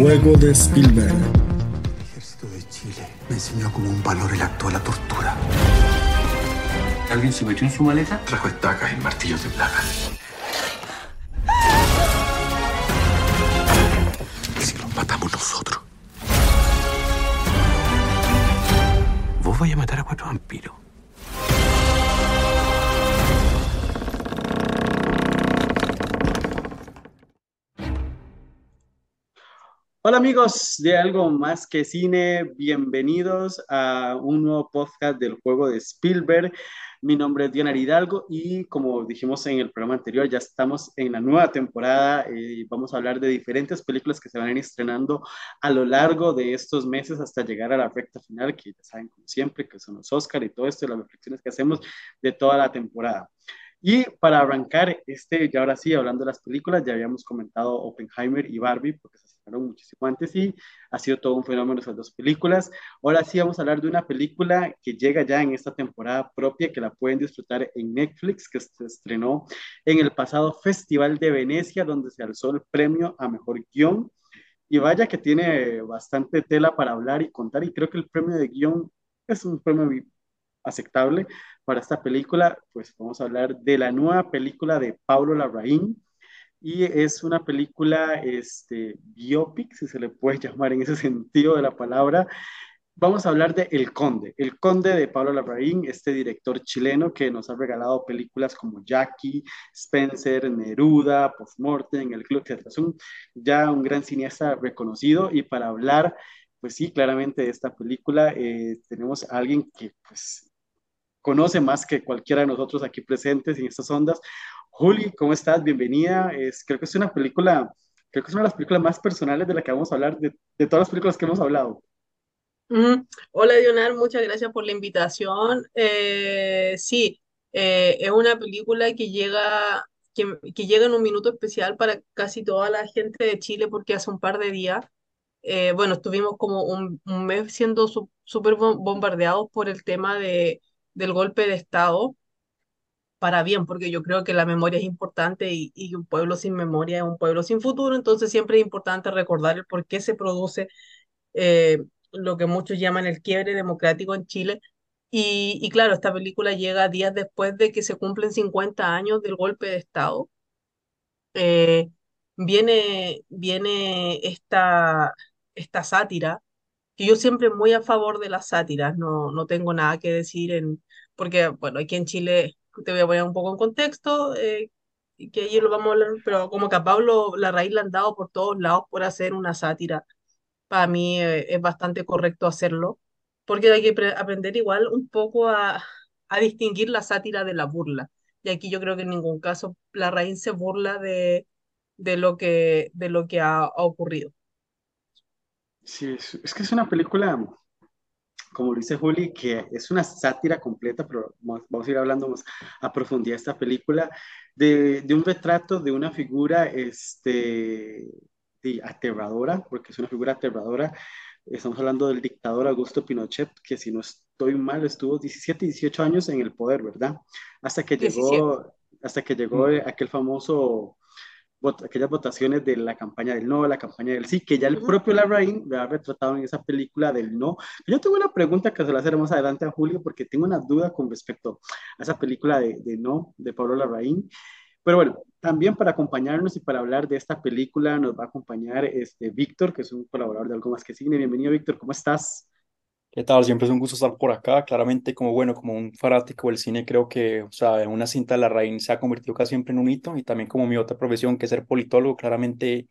juego de Spielberg. El ejército de Chile me enseñó como un valor el acto de la tortura. ¿Alguien se metió en su maleta? Trajo estacas y martillos de plaga. Hola amigos de Algo Más que Cine, bienvenidos a un nuevo podcast del juego de Spielberg. Mi nombre es Diana Hidalgo y como dijimos en el programa anterior, ya estamos en la nueva temporada y vamos a hablar de diferentes películas que se van a ir estrenando a lo largo de estos meses hasta llegar a la recta final, que ya saben como siempre que son los Oscar y todo esto las reflexiones que hacemos de toda la temporada. Y para arrancar este, y ahora sí, hablando de las películas, ya habíamos comentado Oppenheimer y Barbie, porque se muchísimo antes y ha sido todo un fenómeno esas dos películas. Ahora sí vamos a hablar de una película que llega ya en esta temporada propia, que la pueden disfrutar en Netflix, que se estrenó en el pasado Festival de Venecia, donde se alzó el premio a Mejor Guión. Y vaya que tiene bastante tela para hablar y contar, y creo que el premio de guion es un premio aceptable para esta película, pues vamos a hablar de la nueva película de Pablo Larraín, y es una película este, biopic, si se le puede llamar en ese sentido de la palabra. Vamos a hablar de El Conde, El Conde de Pablo Larraín, este director chileno que nos ha regalado películas como Jackie, Spencer, Neruda, Postmortem, El Club, etc. Es un, ya un gran cineasta reconocido y para hablar, pues sí, claramente de esta película eh, tenemos a alguien que pues conoce más que cualquiera de nosotros aquí presentes en estas ondas. Juli, ¿cómo estás? Bienvenida. Es, creo que es una película, creo que es una de las películas más personales de la que vamos a hablar, de, de todas las películas que hemos hablado. Hola, Dionar, muchas gracias por la invitación. Eh, sí, eh, es una película que llega, que, que, llega en un minuto especial para casi toda la gente de Chile porque hace un par de días, eh, bueno, estuvimos como un, un mes siendo súper bombardeados por el tema de, del golpe de Estado para bien, porque yo creo que la memoria es importante y, y, un pueblo sin memoria es un pueblo sin futuro, entonces siempre es importante recordar el por qué se produce eh, lo que muchos llaman el quiebre democrático en Chile. Y, y, claro, esta película llega días después de que se cumplen 50 años del golpe de Estado. Eh, viene viene esta, esta sátira, que yo siempre muy a favor de las sátiras, no, no tengo nada que decir en, porque, bueno, aquí en Chile te voy a poner un poco en contexto, eh, que ahí lo vamos a hablar, pero como que a Pablo la raíz le han dado por todos lados por hacer una sátira. Para mí eh, es bastante correcto hacerlo, porque hay que aprender igual un poco a, a distinguir la sátira de la burla. Y aquí yo creo que en ningún caso la raíz se burla de, de, lo, que, de lo que ha, ha ocurrido. Sí, es, es que es una película como lo dice Juli, que es una sátira completa, pero vamos a ir hablando más a profundidad de esta película, de, de un retrato de una figura este, de, aterradora, porque es una figura aterradora. Estamos hablando del dictador Augusto Pinochet, que si no estoy mal, estuvo 17, 18 años en el poder, ¿verdad? Hasta que 17. llegó, hasta que llegó mm. aquel famoso aquellas votaciones de la campaña del no, la campaña del sí, que ya el propio Larraín lo ha retratado en esa película del no. Yo tengo una pregunta que se la haré más adelante a Julio porque tengo una duda con respecto a esa película de, de no de Pablo Larraín. Pero bueno, también para acompañarnos y para hablar de esta película nos va a acompañar este Víctor, que es un colaborador de Algo Más que Cine. Bienvenido, Víctor, ¿cómo estás? ¿Qué tal? Siempre es un gusto estar por acá. Claramente, como bueno, como un fanático del cine, creo que, o sea, una cinta de la raíz se ha convertido casi siempre en un hito y también como mi otra profesión, que es ser politólogo, claramente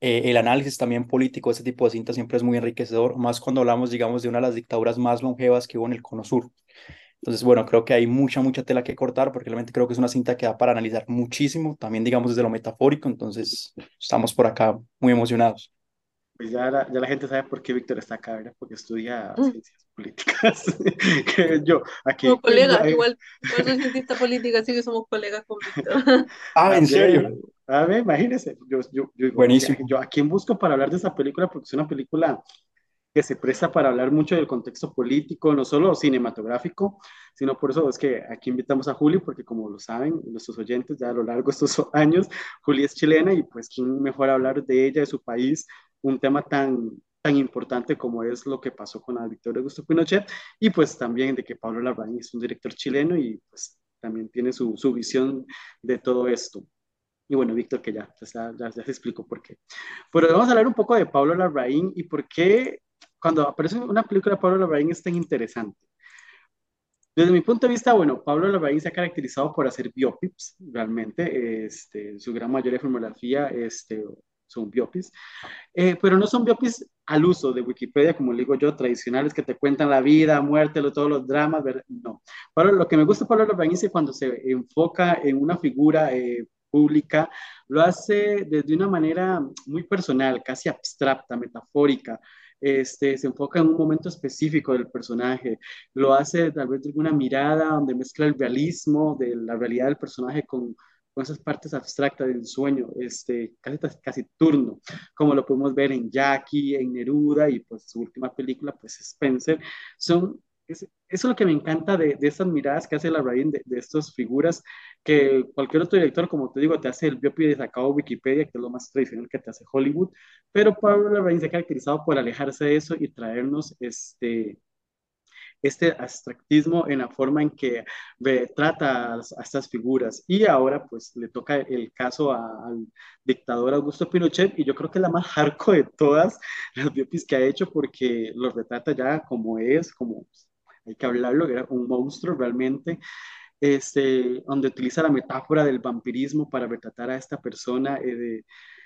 eh, el análisis también político de este tipo de cintas siempre es muy enriquecedor, más cuando hablamos, digamos, de una de las dictaduras más longevas que hubo en el Cono Sur. Entonces, bueno, creo que hay mucha, mucha tela que cortar porque realmente creo que es una cinta que da para analizar muchísimo, también digamos desde lo metafórico, entonces estamos por acá muy emocionados pues ya la, ya la gente sabe por qué Víctor está acá, ¿verdad? Porque estudia mm. ciencias políticas. yo, aquí. Como colega, igual, igual soy cientista política, así que somos colegas con Víctor. ah, ¿en serio? A ver, imagínese. Yo, yo, yo, Buenísimo. Yo, ¿a quién busco para hablar de esa película? Porque es una película que se presta para hablar mucho del contexto político, no solo cinematográfico, sino por eso es que aquí invitamos a Juli, porque como lo saben nuestros oyentes ya a lo largo de estos años, Juli es chilena y pues quién mejor hablar de ella, de su país, un tema tan, tan importante como es lo que pasó con la Victoria Augusto Pinochet y pues también de que Pablo Larraín es un director chileno y pues también tiene su, su visión de todo esto. Y bueno, Víctor, que ya, ya, ya, se explicó por qué. Pero vamos a hablar un poco de Pablo Larraín y por qué cuando aparece una película de Pablo Larraín es tan interesante. Desde mi punto de vista, bueno, Pablo Larraín se ha caracterizado por hacer biopics, realmente, este, su gran mayoría de filmografía este, son biopics, eh, pero no son biopics al uso de Wikipedia, como le digo yo, tradicionales que te cuentan la vida, muerte, todos los dramas, no. Pero lo que me gusta de Pablo Larraín es cuando se enfoca en una figura eh, pública, lo hace desde una manera muy personal, casi abstracta, metafórica, este, se enfoca en un momento específico del personaje, lo hace tal vez de alguna mirada donde mezcla el realismo de la realidad del personaje con, con esas partes abstractas del sueño, este, casi, casi turno, como lo podemos ver en Jackie, en Neruda y pues su última película, pues Spencer, son eso es lo que me encanta de, de estas miradas que hace la Rain de, de estas figuras, que cualquier otro director, como te digo, te hace el biopic de sacado Wikipedia, que es lo más tradicional que te hace Hollywood, pero Pablo Larraín se ha caracterizado por alejarse de eso y traernos este, este abstractismo en la forma en que trata a, estas figuras. Y ahora pues le toca el caso al dictador Augusto Pinochet y yo creo que es la más hardcore de todas las biopics que ha hecho porque lo retrata ya como es, como hay que hablarlo, era un monstruo realmente, este, donde utiliza la metáfora del vampirismo para retratar a esta persona eh, de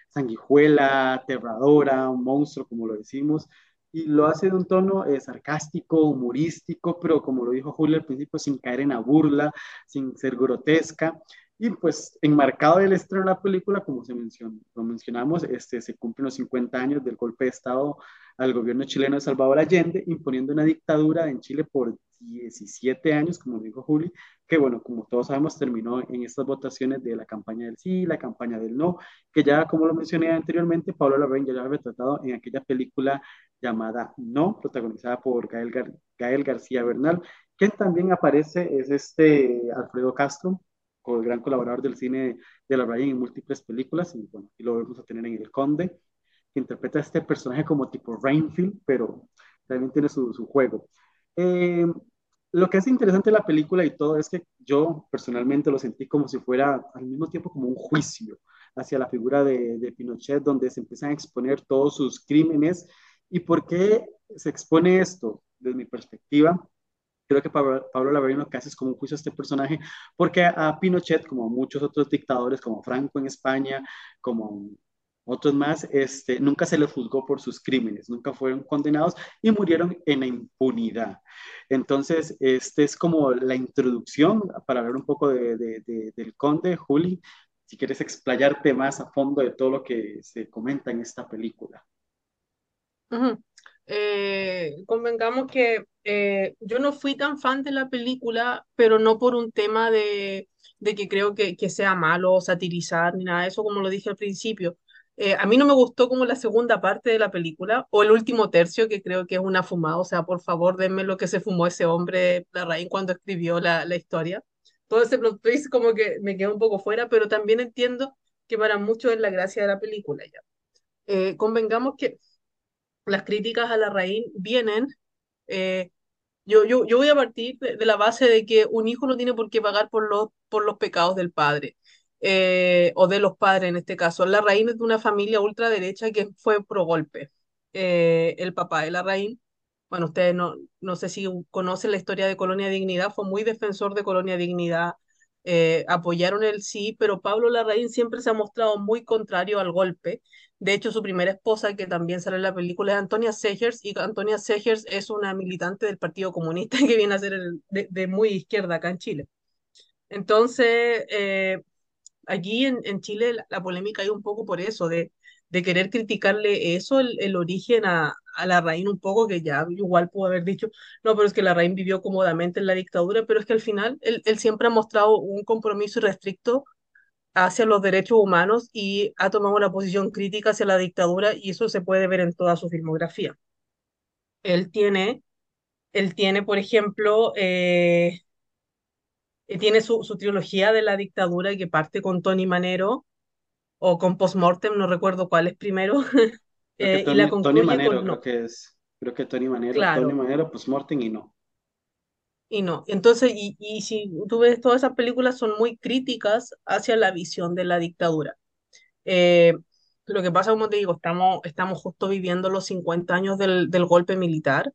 sanguijuela, aterradora, un monstruo, como lo decimos, y lo hace de un tono eh, sarcástico, humorístico, pero como lo dijo Julio al principio, sin caer en la burla, sin ser grotesca. Y pues enmarcado del estreno de la película, como se mencionó, lo mencionamos, este, se cumplen los 50 años del golpe de Estado al gobierno chileno de Salvador Allende, imponiendo una dictadura en Chile por 17 años, como dijo Juli, que bueno, como todos sabemos, terminó en estas votaciones de la campaña del sí, la campaña del no, que ya, como lo mencioné anteriormente, Pablo Larraín ya lo había tratado en aquella película llamada No, protagonizada por Gael, Gael García Bernal, quien también aparece es este Alfredo Castro, el gran colaborador del cine de la Ryan en múltiples películas, y bueno, aquí lo vamos a tener en El Conde, que interpreta a este personaje como tipo Rainfield, pero también tiene su, su juego. Eh, lo que es interesante de la película y todo es que yo personalmente lo sentí como si fuera al mismo tiempo como un juicio hacia la figura de, de Pinochet, donde se empiezan a exponer todos sus crímenes. ¿Y por qué se expone esto? Desde mi perspectiva, creo que Pablo, Pablo lo que hace es como un juicio a este personaje, porque a Pinochet, como a muchos otros dictadores, como Franco en España, como otros más, este, nunca se les juzgó por sus crímenes, nunca fueron condenados y murieron en la impunidad. Entonces, este es como la introducción para hablar un poco de, de, del conde, Juli, si quieres explayarte más a fondo de todo lo que se comenta en esta película. Eh, convengamos que eh, yo no fui tan fan de la película, pero no por un tema de, de que creo que, que, sea malo satirizar ni nada de eso, como lo dije al principio. Eh, a mí no me gustó como la segunda parte de la película o el último tercio, que creo que es una fumada. O sea, por favor, denme lo que se fumó ese hombre, Larraín, cuando escribió la, la historia. Todo ese plot twist como que me quedó un poco fuera, pero también entiendo que para muchos es la gracia de la película ya. convengamos que las críticas a la raíz vienen, eh, yo, yo, yo voy a partir de, la base de que un hijo no tiene por qué pagar por los, por los pecados del padre, eh, o de los padres en este caso. La raíz es de una familia ultraderecha que fue pro golpe. Eh, el papá de la raíz, bueno, ustedes no, no sé si conocen la historia de Colonia Dignidad, fue muy defensor de Colonia Dignidad, apoyaron el sí, pero Pablo Larraín siempre se ha mostrado muy contrario al golpe de hecho, su primera esposa, que también sale en la película, es Antonia Segers, y Antonia Segers es una militante del Partido Comunista que viene a ser de, muy izquierda acá en Chile. Entonces, eh, aquí en, en Chile la, polémica hay un poco por eso, de, de querer criticarle eso, el, el origen a, a la Raín un poco, que ya igual pudo haber dicho, no, pero es que la Raín vivió cómodamente en la dictadura, pero es que al final él, él siempre ha mostrado un compromiso irrestricto hacia los derechos humanos y ha tomado una posición crítica hacia la dictadura y eso se puede ver en toda su filmografía. Él tiene, él tiene, por ejemplo, eh, tiene su, su trilogía de la dictadura que parte con Tony Manero o con Postmortem, no recuerdo cuál es primero, eh, y la Tony Manero, con creo que es. Creo que Tony Manero, Tony Manero, Morten y no. Y no. Entonces, y, y si tú ves, todas esas películas son muy críticas hacia la visión de la dictadura. Eh, lo que pasa, como te digo, estamos, estamos justo viviendo los 50 años del, del golpe militar,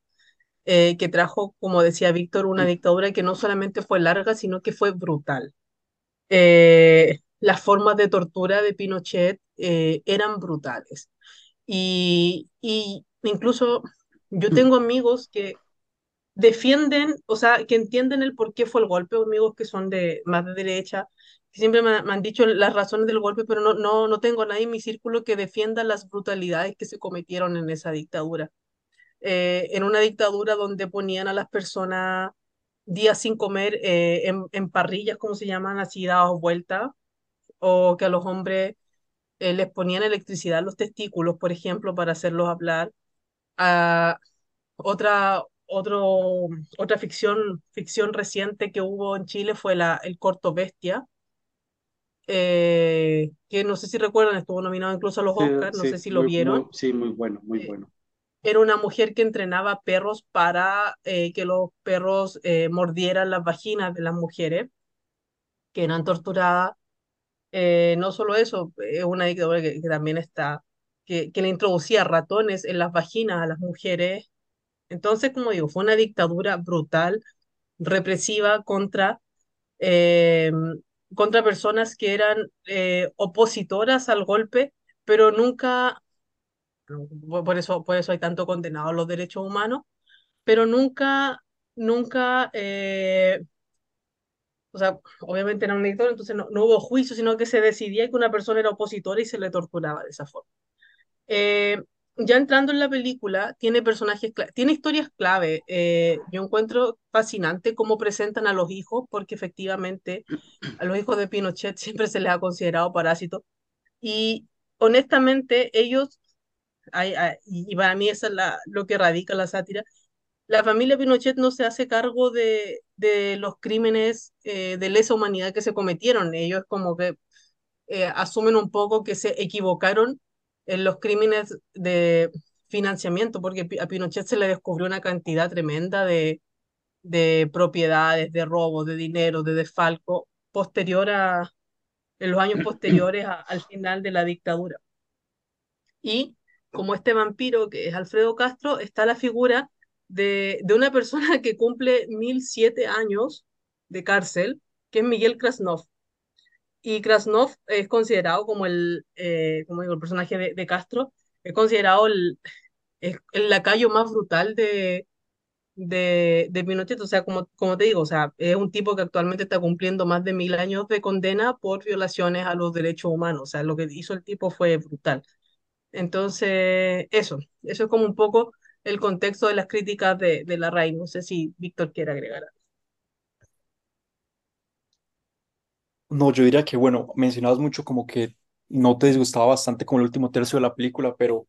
eh, que trajo, como decía Víctor, una dictadura que no solamente fue larga, sino que fue brutal. Eh, las formas de tortura de Pinochet eh, eran brutales. Y, y incluso yo tengo amigos que defienden, o sea, que entienden el por qué fue el golpe, amigos que son de más de derecha, que siempre me, han dicho las razones del golpe, pero no, no, no tengo a nadie en mi círculo que defienda las brutalidades que se cometieron en esa dictadura. Eh, en una dictadura donde ponían a las personas días sin comer eh, en, en parrillas, como se llaman, así dados vuelta, o que a los hombres eh, les ponían electricidad en los testículos, por ejemplo, para hacerlos hablar. a otra, otro, otra ficción, ficción reciente que hubo en Chile fue la, el corto Bestia, eh, que no sé si recuerdan, estuvo nominado incluso a los Sí, Oscars, no sé si lo muy, muy, vieron. sí, muy bueno, muy Eh, bueno. era una mujer que entrenaba perros para eh, que los perros eh, mordieran las vaginas de las mujeres que eran torturadas. No solo eso, es una dictadura que, que también está, que, que le introducía ratones en las vaginas a las mujeres. Entonces, como digo, fue una dictadura brutal, represiva contra, eh, contra personas que eran eh, opositoras al golpe, pero nunca, por eso, por eso hay tanto condenado a los derechos humanos, pero nunca, nunca, eh, o sea, obviamente era un dictador, entonces no, no hubo juicio, sino que se decidía que una persona era opositora y se le torturaba de esa forma. Ya entrando en la película, tiene personajes, tiene historias clave. Eh, yo encuentro fascinante cómo presentan a los hijos, porque efectivamente a los hijos de Pinochet siempre se les ha considerado parásitos. Y honestamente, ellos, y para mí eso es la, lo que radica la sátira, la familia Pinochet no se hace cargo de, de los crímenes eh, de lesa humanidad que se cometieron. Ellos como que eh, asumen un poco que se equivocaron en los crímenes de financiamiento, porque a Pinochet se le descubrió una cantidad tremenda de, de propiedades, de robos, de dinero, de desfalco, posterior a, en los años posteriores al final de la dictadura. Y como este vampiro que es Alfredo Castro, está la figura de, de una persona que cumple 1007 años de cárcel, que es Miguel Krasnov. Y Krasnov es considerado como el, eh, como digo, el personaje de, Castro, es considerado el, el, el lacayo más brutal de, de, de Pinochet. O sea, como, como te digo, o sea, es un tipo que actualmente está cumpliendo más de mil años de condena por violaciones a los derechos humanos. O sea, lo que hizo el tipo fue brutal. Entonces, eso, eso es como un poco el contexto de las críticas de, de la RAI. No sé si Víctor quiere agregar algo. No, yo diría que, bueno, mencionabas mucho como que no te disgustaba bastante como el último tercio de la película, pero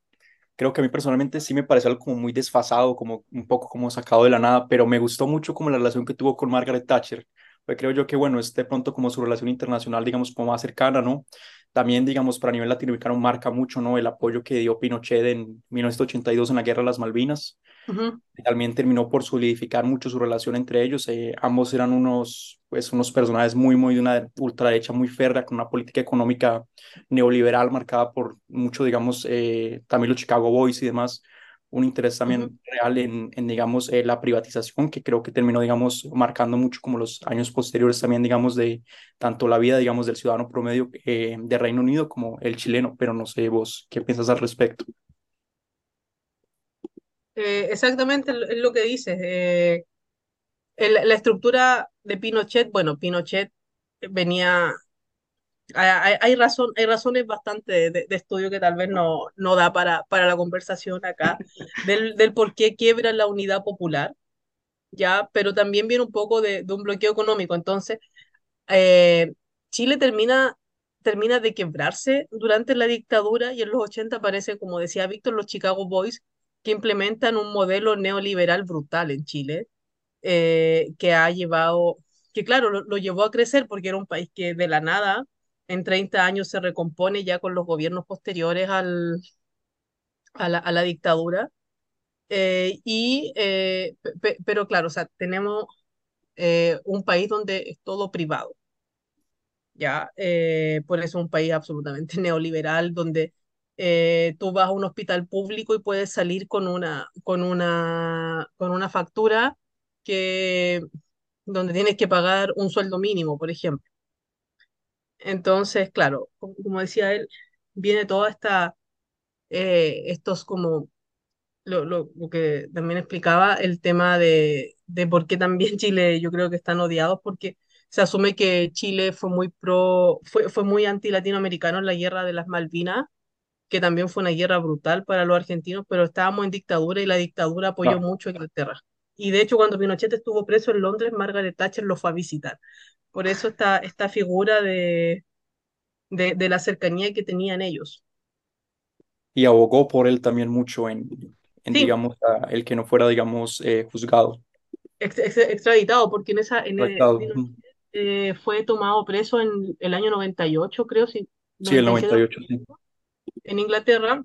creo que a mí personalmente sí me pareció algo como muy desfasado, como un poco como sacado de la nada, pero me gustó mucho como la relación que tuvo con Margaret Thatcher. Pues creo yo que, bueno, es de pronto como su relación internacional, digamos, como más cercana, ¿no? También, digamos, para nivel latinoamericano marca mucho, ¿no? El apoyo que dio Pinochet en 1982 en la Guerra de las Malvinas Ujú. también terminó por solidificar mucho su relación entre ellos. Eh, ambos eran unos, pues, unos personajes muy, muy de una ultraderecha muy férrea, con una política económica neoliberal marcada por mucho, digamos, eh, también los Chicago Boys y demás. Un interés también real en, en digamos, eh, la privatización, que creo que terminó, digamos, marcando mucho como los años posteriores también, digamos, de tanto la vida, digamos, del ciudadano promedio eh, de Reino Unido como el chileno, pero no sé vos, ¿qué piensas al respecto? Eh, exactamente es lo que dices. eh, el- la estructura de Pinochet, bueno, Pinochet venía, hay, hay- razón, hay razones bastante de- de estudio que tal vez no, no da para, para la conversación acá, del, del por qué quiebra la unidad popular, ya, pero también viene un poco de, de un bloqueo económico. Entonces, eh, Chile termina, termina de quebrarse durante la dictadura y en los 80 aparece, como decía Víctor, los Chicago Boys, que implementan un modelo neoliberal brutal en Chile, eh, que ha llevado, que claro, lo, lo, llevó a crecer porque era un país que de la nada en 30 años se recompone ya con los gobiernos posteriores al, a, la, a la dictadura. Eh, y, eh, pero claro, o sea, tenemos eh, un país donde es todo privado. ¿ya? por eso es un país absolutamente neoliberal, donde tú vas a un hospital público y puedes salir con una, con una, con una factura que, donde tienes que pagar un sueldo mínimo, por ejemplo. Entonces, claro, como, decía él, viene toda esta, estos como lo, lo, lo, que también explicaba, el tema de, de por qué también Chile yo creo que están odiados, porque se asume que Chile fue muy pro, fue, fue muy anti-latinoamericano en la guerra de las Malvinas, que también fue una guerra brutal para los argentinos, pero estábamos en dictadura y la dictadura apoyó mucho a Inglaterra. Y de hecho, cuando Pinochet estuvo preso en Londres, Margaret Thatcher lo fue a visitar. Por eso esta, esta figura de, de, de la cercanía que tenían ellos. Y abogó por él también mucho en, digamos, el que no fuera, digamos, eh, juzgado. extraditado, porque en esa, en eh, fue tomado preso en el año 98, creo, sí. sí, el 98, sí. En Inglaterra,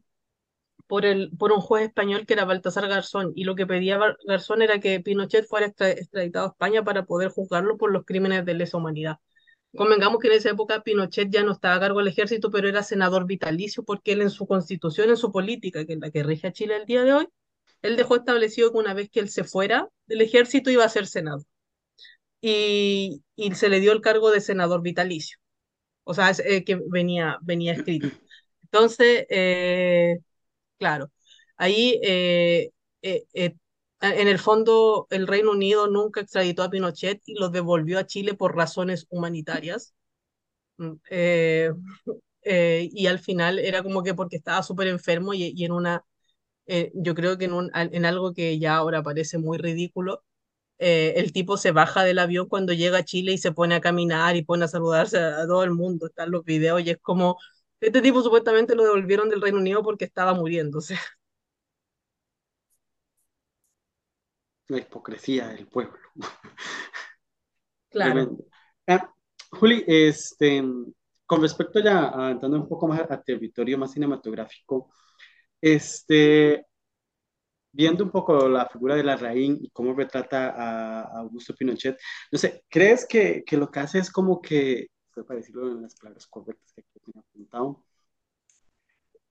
por, el, por un juez español que era Baltasar Garzón, y lo que pedía Garzón era que Pinochet fuera extraditado a España para poder juzgarlo por los crímenes de lesa humanidad. Convengamos que en esa época Pinochet ya no estaba a cargo del ejército, pero era senador vitalicio porque él en su constitución, en su política, que es la que rige a Chile el día de hoy, él dejó establecido que una vez que él se fuera del ejército iba a ser senador. Y, y se le dio el cargo de senador vitalicio. O sea, eh, que venía, venía escrito. Entonces, eh, claro, ahí eh, en el fondo, el Reino Unido nunca extraditó a Pinochet y lo devolvió a Chile por razones humanitarias. Mm, eh, eh, y al final era como que porque estaba súper enfermo y, en una, eh, yo creo que en, algo que ya ahora parece muy ridículo, el tipo se baja del avión cuando llega a Chile y se pone a caminar y pone a saludarse a, todo el mundo. Están los videos y es como, este tipo supuestamente lo devolvieron del Reino Unido porque estaba muriéndose. la hipocresía del pueblo. Claro. Ah, Juli, este, con respecto ya a entrando un poco más a, territorio más cinematográfico, este, viendo un poco la figura de la Raín y cómo retrata a, Augusto Pinochet, no sé, ¿crees que, que, lo que hace es como que, para decirlo en las palabras correctas que aquí he apuntado,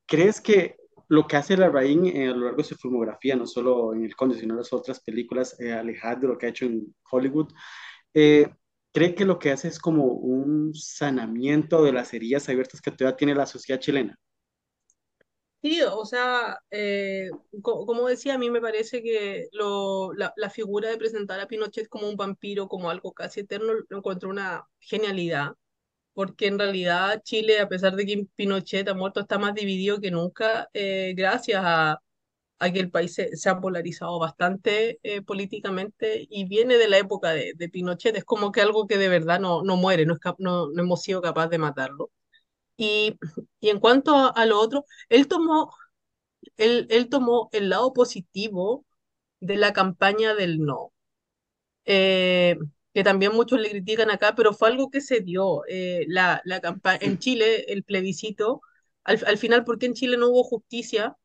¿crees que lo que hace Larraín eh, a lo largo de su filmografía, no solo en El Conde, sino en las otras películas, eh, alejadas de lo que ha hecho en Hollywood, eh, cree que lo que hace es como un sanamiento de las heridas abiertas que todavía tiene la sociedad chilena. Sí, o sea, eh, como decía, a mí me parece que lo, la, la, figura de presentar a Pinochet como un vampiro, como algo casi eterno, lo encuentro una genialidad porque en realidad Chile, a pesar de que Pinochet ha muerto, está más dividido que nunca, eh, gracias a, a, que el país se, ha polarizado bastante eh, políticamente y viene de la época de, de, Pinochet, es como que algo que de verdad no, no muere, no, es no, no hemos sido capaces de matarlo. Y, y en cuanto a, a, lo otro, él tomó, él, él tomó el lado positivo de la campaña del no. Eh, que también muchos le critican acá, pero fue algo que se dio. Eh, la, la en Chile, el plebiscito, al, al, final, ¿por qué en Chile no hubo justicia?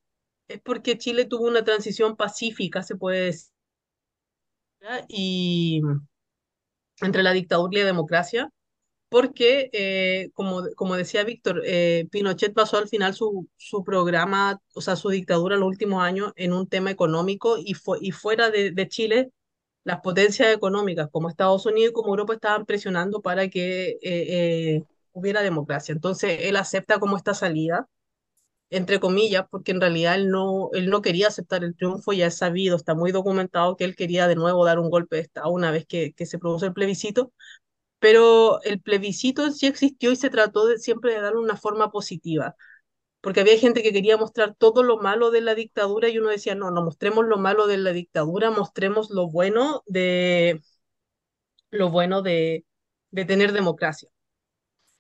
Es porque Chile tuvo una transición pacífica, se puede decir, y entre la dictadura y la democracia, porque, eh, como, como decía Víctor, eh, Pinochet pasó al final su, su programa, o sea, su dictadura en los últimos años en un tema económico y, fue, y fuera de Chile las potencias económicas como Estados Unidos y como Europa estaban presionando para que eh, eh, hubiera democracia. Entonces él acepta como esta salida, entre comillas, porque en realidad él no, él no quería aceptar el triunfo, ya es sabido, está muy documentado que él quería de nuevo dar un golpe de Estado una vez que, que se produjo el plebiscito, pero el plebiscito sí existió y se trató de, siempre de darle una forma positiva porque había gente que quería mostrar todo lo malo de la dictadura y uno decía, no, no mostremos lo malo de la dictadura, mostremos lo bueno de lo bueno de, de tener democracia.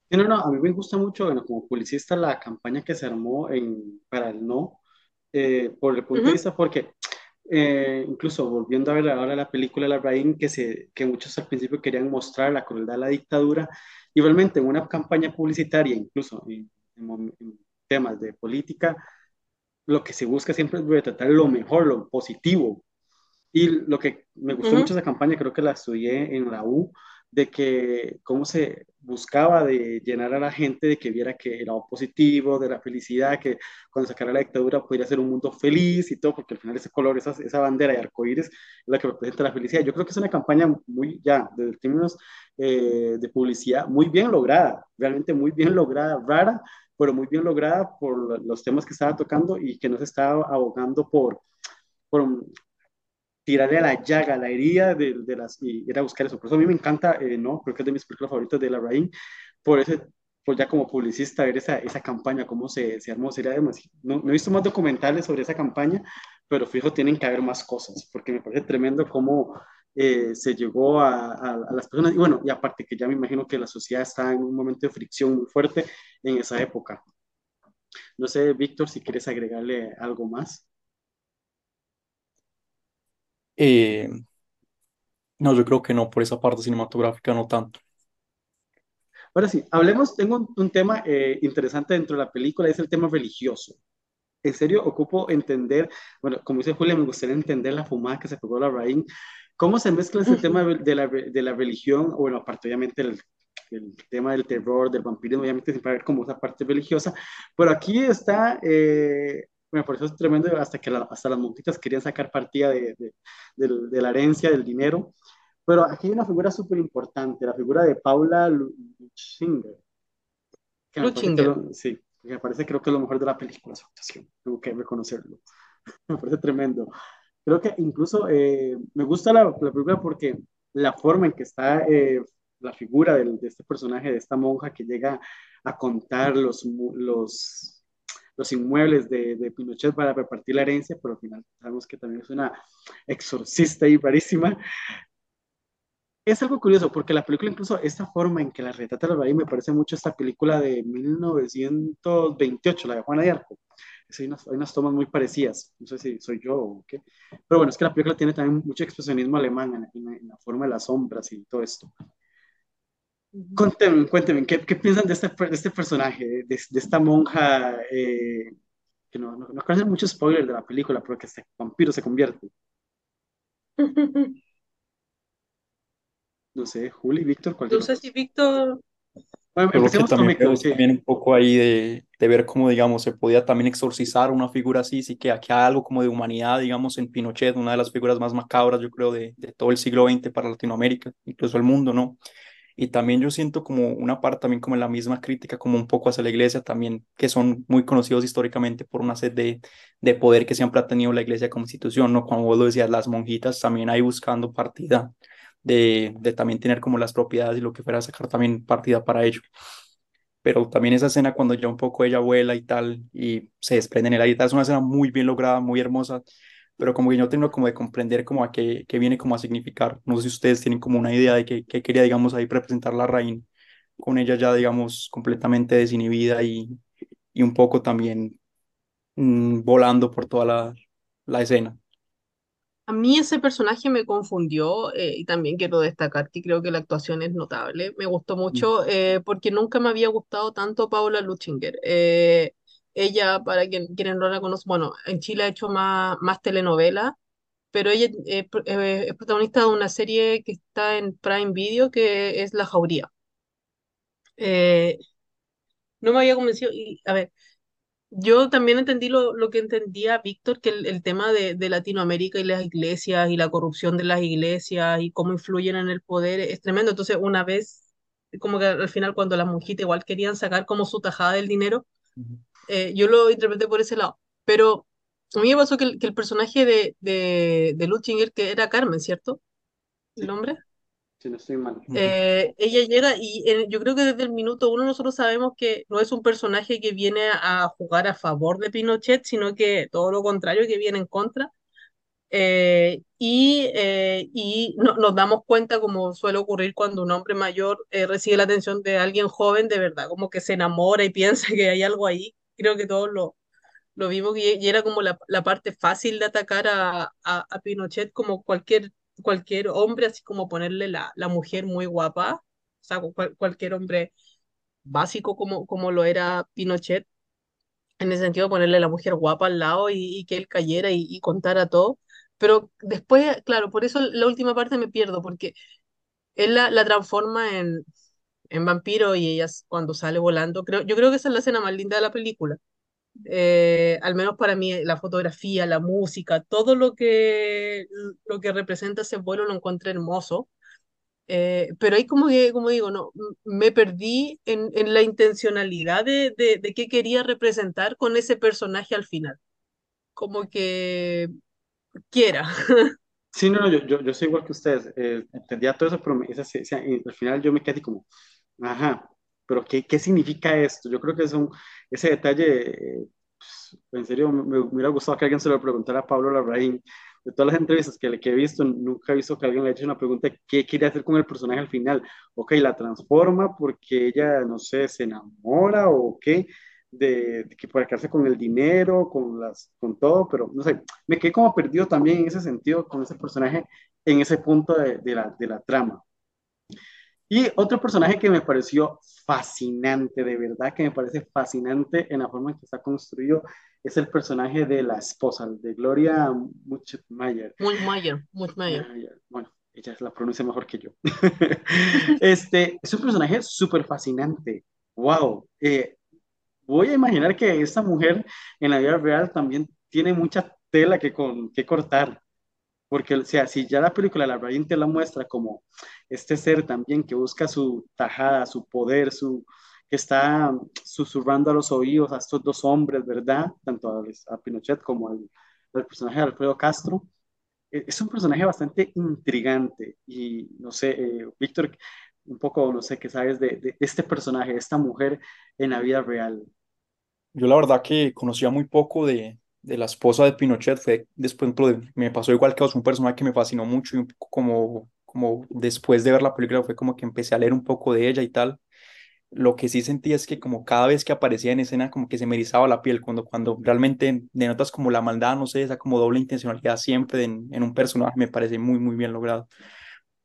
no, no, a mí me gusta mucho, bueno, como publicista, la campaña que se armó en, para el no, eh, por el punto de vista, porque eh, incluso volviendo a ver ahora la película La Rain, que, se, que muchos al principio querían mostrar la crueldad de la dictadura, igualmente en una campaña publicitaria, incluso en, en temas de política, lo que se busca siempre es tratar lo mejor, lo positivo. Y lo que me gustó mucho esa campaña, creo que la estudié en la U, de que cómo se buscaba de llenar a la gente de que viera que era positivo, de la felicidad, que cuando sacara la dictadura podría ser un mundo feliz y todo, porque al final ese color, esa, esa bandera de arcoíris es la que representa la felicidad. Yo creo que es una campaña muy, ya, desde términos eh, de publicidad, muy bien lograda, realmente muy bien lograda, rara, pero muy bien lograda por los temas que estaba tocando y que no se estaba abogando por, por tirarle a la llaga, a la herida de, de, las, y ir a buscar eso. Por eso a mí me encanta, eh, ¿no? Creo que es de mis películas favoritas de La Rain, por ese, por ya como publicista, ver esa, esa campaña, cómo se, se armó. Sería demasiado. No, no he visto más documentales sobre esa campaña, pero fijo, tienen que haber más cosas, porque me parece tremendo cómo eh, se llegó a, a, las personas. Y bueno, y aparte que ya me imagino que la sociedad está en un momento de fricción muy fuerte en esa época. No sé, Víctor, si quieres agregarle algo más. Eh, no, yo creo que no, por esa parte cinematográfica no tanto. Ahora sí, hablemos, tengo un, tema eh, interesante dentro de la película, es el tema religioso en serio ocupo entender, bueno, como dice Julia, me gustaría entender la fumada que se pegó la raíz ¿Cómo se mezcla ese tema de la, de la religión? Bueno, aparte obviamente el, el, tema del terror, del vampirismo, obviamente siempre hay como esa parte religiosa, pero aquí está, eh, me pareció tremendo hasta que hasta las montitas querían sacar partida de, de, de, la herencia, del dinero, pero aquí hay una figura súper importante, la figura de Paula Luchinger. Luchinger. Sí, me parece creo que es lo mejor de la película, su actuación, tengo que reconocerlo. me parece tremendo. Creo que incluso eh, me gusta la, la, película porque la forma en que está eh, la figura de, este personaje, de esta monja que llega a contar los, los, los inmuebles de, de, Pinochet para repartir la herencia, pero al final sabemos que también es una exorcista y rarísima. Es algo curioso porque la película, incluso esta forma en que la retrata la me parece mucho esta película de 1928, la de Juana de Arco hay unas, hay unas, tomas muy parecidas, no sé si soy yo o qué, pero bueno, es que la película tiene también mucho expresionismo alemán en, en, la forma de las sombras y todo esto. Cuéntenme, cuéntenme, ¿qué, qué piensan de este, de este personaje, de, de esta monja, eh, que no, no, no conocen mucho spoiler de la película, pero que este vampiro se convierte? No sé, Juli, Víctor, cualquier No sé si Víctor bueno, empecemos también, con también un poco ahí de, de, ver cómo, digamos, se podía también exorcizar una figura así, sí que aquí hay algo como de humanidad, digamos, en Pinochet, una de las figuras más macabras, yo creo, de, de todo el siglo XX para Latinoamérica, incluso el mundo, ¿no? Y también yo siento como una parte también como la misma crítica, como un poco hacia la iglesia también, que son muy conocidos históricamente por una sed de, de poder que siempre ha tenido la iglesia como institución, ¿no? Como vos lo decías, las monjitas también ahí buscando partida de, de, también tener como las propiedades y lo que fuera, sacar también partida para ello. Pero también esa escena cuando ya un poco ella vuela y tal, y se desprende en el aire, es una escena muy bien lograda, muy hermosa, pero como que yo tengo como de comprender como a qué, qué viene como a significar. No sé si ustedes tienen como una idea de qué, qué quería, digamos, ahí representar la reina, con ella ya, digamos, completamente desinhibida y, y un poco también mmm, volando por toda la, la escena. A mí ese personaje me confundió eh, y también quiero destacar que creo que la actuación es notable. Me gustó mucho eh, porque nunca me había gustado tanto Paula Luchinger. Eh, ella, para quien, quienes no la conocen, bueno, en Chile ha hecho más, más telenovelas, pero ella es protagonista de una serie que está en Prime Video que es La Jauría. no me había convencido, y a ver, yo también entendí lo, lo que entendía Víctor, que el, el tema de, de, Latinoamérica y las iglesias y la corrupción de las iglesias y cómo influyen en el poder es tremendo. Entonces, una vez, como que al final cuando las monjitas igual querían sacar como su tajada del dinero, uh -huh. eh, yo lo interpreté por ese lado. Pero a mí me pasó que el, que el personaje de, de, de Lutzinger, que era Carmen, ¿cierto? ¿El nombre? Si no estoy mal. Eh, ella llega y eh, yo creo que desde el minuto uno nosotros sabemos que no es un personaje que viene a jugar a favor de Pinochet, sino que todo lo contrario, que viene en contra. Eh, y eh, y no, nos damos cuenta, como suele ocurrir cuando un hombre mayor eh, recibe la atención de alguien joven, de verdad, como que se enamora y piensa que hay algo ahí. Creo que todos lo, lo vimos y, era como la, la parte fácil de atacar a, a, a Pinochet como cualquier, cualquier hombre, así como ponerle la, la mujer muy guapa, o sea, cual- cualquier hombre básico como, como lo era Pinochet, en el sentido de ponerle la mujer guapa al lado y, y que él cayera y, y contara todo. Pero después, claro, por eso la última parte me pierdo, porque él la, la transforma en, en vampiro y ella cuando sale volando, creo, yo creo que esa es la escena más linda de la película. Eh, al menos para mí, la fotografía, la música, todo lo que, lo que representa ese vuelo lo encontré hermoso. Eh, pero ahí como que, como digo, no, me perdí en, en la intencionalidad de, de, de qué quería representar con ese personaje al final. Como que quiera. Sí, no, no, yo, yo, yo soy igual que ustedes. eh, entendía todo eso, pero me- esa, esa- al final yo me quedé como, ajá, pero ¿qué, qué significa esto? Yo creo que es un, ese detalle, eh, pues, en serio, me, me hubiera gustado que alguien se lo preguntara a Pablo Larraín. De todas las entrevistas que, que he visto, nunca he visto que alguien le haya hecho una pregunta, ¿qué quiere hacer con el personaje al final? Ok, la transforma porque ella, no sé, se enamora o qué, de, de que para quedarse con el dinero, con las, con todo, pero no sé, me quedé como perdido también en ese sentido con ese personaje, en ese punto de, de la, de la trama. Y otro personaje que me pareció fascinante, de verdad que me parece fascinante en la forma en que está construido, es el personaje de la esposa, de Gloria Muchmeyer. Muy mayor. Bueno, ella la pronuncia mejor que yo. Este es un personaje súper fascinante. Wow. Eh, voy a imaginar que esta mujer en la vida real también tiene mucha tela que, con, que cortar. Porque, o sea, si ya la película La Raín te la muestra como este ser también que busca su tajada, su poder, su, que está susurrando a los oídos a estos dos hombres, ¿verdad? Tanto a, a Pinochet como al, al personaje de Alfredo Castro. Eh, Es un personaje bastante intrigante y, no sé, eh, Víctor, un poco, no sé, qué sabes de, de este personaje, de esta mujer en la vida real. Yo la verdad que conocía muy poco de, de la esposa de Pinochet, fue después, me pasó igual que a un personaje que me fascinó mucho y como, como después de ver la película fue como que empecé a leer un poco de ella y tal. Lo que sí sentí es que como cada vez que aparecía en escena como que se me erizaba la piel, cuando, cuando realmente denotas como la maldad, no sé, esa como doble intencionalidad siempre en, en un personaje me parece muy, muy bien logrado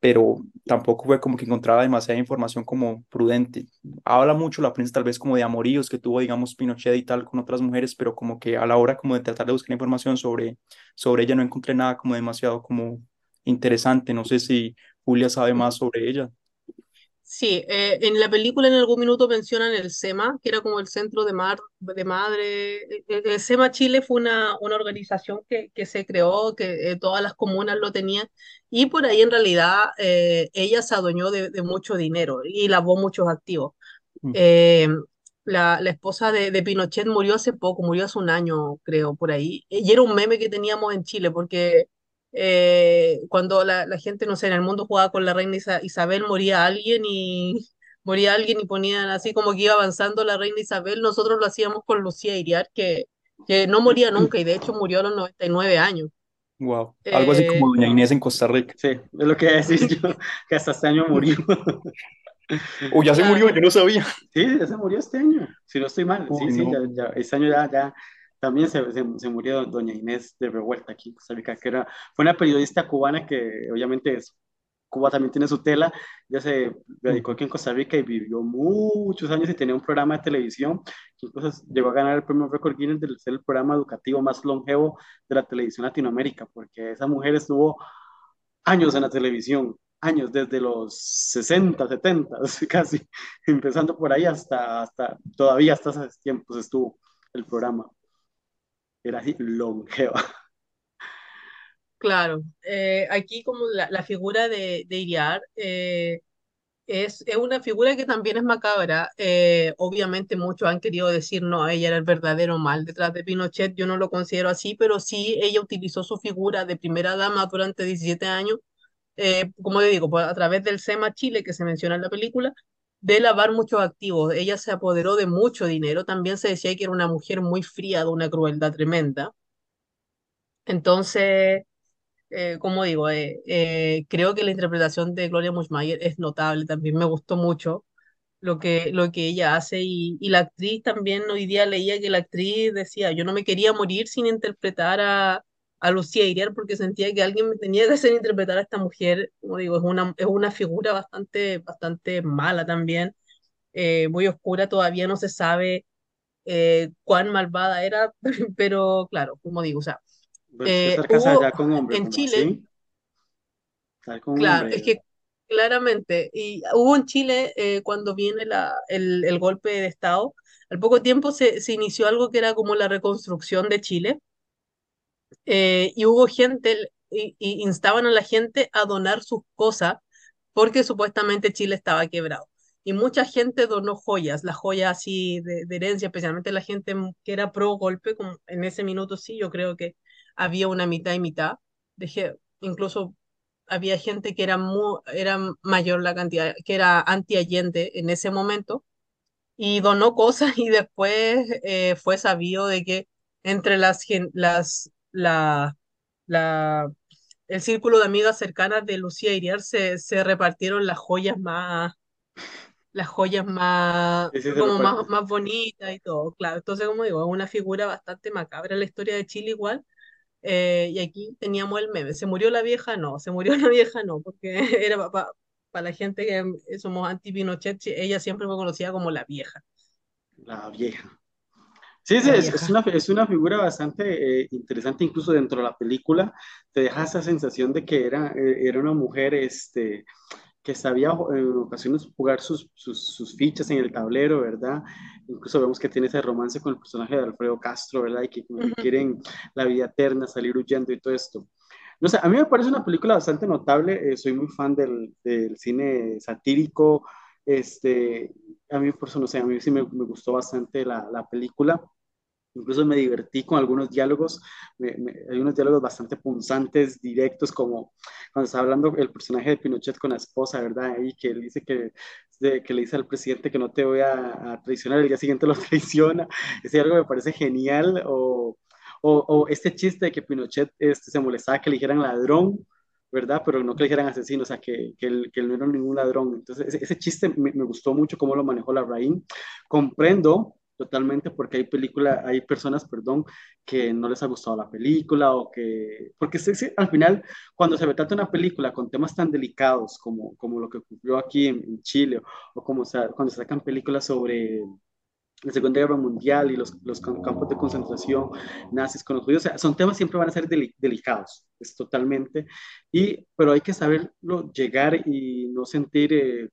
pero tampoco fue como que encontraba demasiada información como prudente. Habla mucho la prensa tal vez como de amoríos que tuvo, digamos, Pinochet y tal con otras mujeres, pero como que a la hora como de tratar de buscar información sobre, sobre ella no encontré nada como demasiado como interesante. No sé si Julia sabe más sobre ella. Sí, eh, en la película en algún minuto mencionan el SEMA, que era como el Centro de, Mar, de Madre. Eh, eh, El SEMA Chile fue una, una organización que, que se creó, que eh, todas las comunas lo tenían, y por ahí en realidad eh, ella se adueñó de, de mucho dinero y lavó muchos activos. Mm. Eh, la, la esposa de, de Pinochet murió hace poco, murió hace un año, creo, por ahí, y era un meme que teníamos en Chile, porque eh, cuando la, la gente, no sé, en el mundo jugaba con la reina Isa- Isabel, moría alguien y moría alguien y ponían así como que iba avanzando la reina Isabel, nosotros lo hacíamos con Lucía Iriar, que, que no moría nunca y de hecho murió a los 99 años. Wow, algo así Eh, como Doña Inés en Costa Rica. Sí, es lo que decir yo, que hasta este año murió. O ya se murió, yo no sabía. Sí, ya se murió este año, si no estoy mal. Sí, Uy, sí, no. ya, ya, este año ya, ya también se, se, murió doña Inés de Revuelta aquí en Costa Rica, que era, fue una periodista cubana que obviamente Cuba también tiene su tela, ya se radicó aquí en Costa Rica y vivió muchos años y tenía un programa de televisión incluso llegó a ganar el premio Record Guinness de ser el programa educativo más longevo de la televisión Latinoamérica, porque esa mujer estuvo años en la televisión, años, desde los 60, 70, casi, empezando por ahí hasta, hasta todavía hasta esos tiempos estuvo el programa. Era así, longeva. Claro, eh, aquí como la, la figura de, de Iriar eh, es, es una figura que también es macabra. eh, obviamente muchos han querido decir, no, ella era el verdadero mal detrás de Pinochet, yo no lo considero así, pero sí ella utilizó su figura de primera dama durante 17 años, como le digo, pues, a través del SEMA Chile que se menciona en la película, de lavar muchos activos. Ella se apoderó de mucho dinero, también se decía que era una mujer muy fría, de una crueldad tremenda. Entonces eh, como digo, eh, eh, creo que la interpretación de Gloria Muchmayer es notable, también me gustó mucho. lo que, lo que ella hace y, y la actriz también hoy día leía que la actriz decía, yo no me quería morir sin interpretar a, a Lucía Iriar porque sentía que alguien me tenía que hacer interpretar a esta mujer, como digo, es una, es una figura bastante, bastante mala también, eh, muy oscura, todavía no se sabe eh, cuán malvada era, pero claro, como digo, o sea, eh, hubo ya con hombre, en ¿cómo Chile, con claro, hombre. es que claramente, y hubo en Chile eh, cuando viene la, el, el golpe de Estado, al poco tiempo se, se inició algo que era como la reconstrucción de Chile, eh, y hubo gente, y, instaban a la gente a donar sus cosas porque supuestamente Chile estaba quebrado. Y mucha gente donó joyas, las joyas así de, herencia, especialmente la gente que era pro golpe, como en ese minuto sí, yo creo que había una mitad y mitad. Dejé, incluso había gente que era, mu- era mayor la cantidad, que era anti-Allende en ese momento, y donó cosas y después eh, fue sabido de que entre las, las, la, la, el círculo de amigas cercanas de Lucía Iriar se, se repartieron las joyas más, las joyas más, Sí, sí, se como más, más bonitas y todo, claro. Entonces, como digo, es una figura bastante macabra en la historia de Chile igual. Eh, y aquí teníamos el meme, ¿se murió la vieja? No, se murió la vieja no, porque era para la gente que somos anti-Pinochet, ella siempre fue conocida como la vieja, La vieja. Sí, es, es una, es una figura bastante eh, interesante, incluso dentro de la película, te deja esa sensación de que era, eh, era una mujer este, que sabía eh, en ocasiones jugar sus, sus, sus fichas en el tablero, ¿verdad? Incluso vemos que tiene ese romance con el personaje de Alfredo Castro, ¿verdad? Y que quieren la vida eterna, salir huyendo y todo esto. No sé, a mí me parece una película bastante notable, eh, soy muy fan del, del cine satírico, este, a mí por eso no sé, a mí sí me, me gustó bastante la, la película. Incluso me divertí con algunos diálogos, me- me- hay unos diálogos bastante punzantes, directos, como cuando está hablando el personaje de Pinochet con la esposa, ¿verdad? Y que él dice que, que le dice al presidente que no te voy a, a traicionar, el día siguiente lo traiciona. Ese diálogo me parece genial. O, o, o este chiste de que Pinochet este, se molestaba que le dijeran ladrón, ¿verdad? Pero no que le dijeran asesino, o sea, que, que, él, que él no era ningún ladrón. Entonces, ese, ese chiste me, me gustó mucho cómo lo manejó la Raín. Comprendo totalmente porque hay película, hay personas, perdón, que no les ha gustado la película o que, porque sí, sí, al final, cuando se trata una película con temas tan delicados como, como lo que ocurrió aquí en, en Chile o como se, cuando se sacan películas sobre la Segunda Guerra Mundial y los, los campos de concentración nazis con los judíos, o sea, son temas siempre van a ser deli delicados, es totalmente, y, pero hay que saberlo llegar y no sentir... Eh,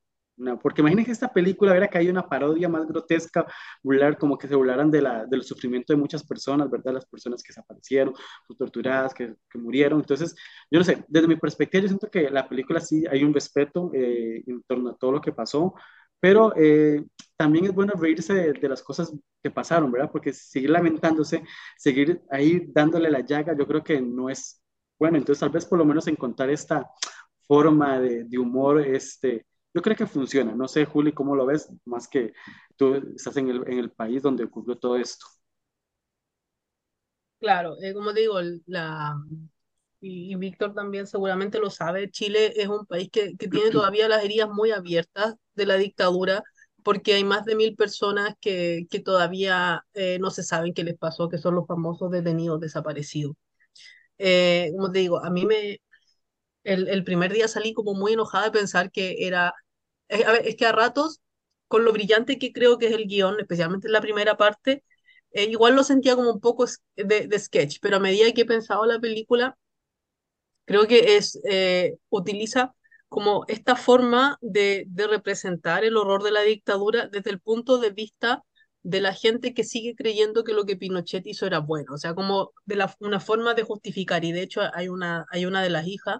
porque imaginen que esta película hubiera caído una parodia más grotesca, burlar, como que se burlaran de la, del sufrimiento de muchas personas, ¿verdad? Las personas que desaparecieron, torturadas, que, que murieron. Entonces, yo no sé, desde mi perspectiva, yo siento que la película sí hay un respeto eh, en torno a todo lo que pasó, pero eh, también es bueno reírse de, de, las cosas que pasaron, ¿verdad? Porque seguir lamentándose, seguir ahí dándole la llaga, yo creo que no es bueno. Entonces, tal vez por lo menos encontrar esta forma de, de humor, este, yo creo que funciona. No sé, Juli, ¿cómo lo ves? Más que tú estás en el, en el país donde ocurrió todo esto. Claro, eh, como digo, la, y, y Víctor también seguramente lo sabe, Chile es un país que, que tiene todavía las heridas muy abiertas de la dictadura, porque hay más de mil personas que, que todavía eh, no se saben qué les pasó, que son los famosos detenidos desaparecidos. Eh, como te digo, a mí me, el, el primer día salí como muy enojada de pensar que era, es, a ver, es que a ratos, con lo brillante que creo que es el guion, especialmente en la primera parte, eh, igual lo sentía como un poco de, de, sketch, pero a medida que he pensado la película, creo que es, eh, utiliza como esta forma de, de, representar el horror de la dictadura desde el punto de vista de la gente que sigue creyendo que lo que Pinochet hizo era bueno, o sea, como de la, una forma de justificar, y de hecho hay una, hay una de las hijas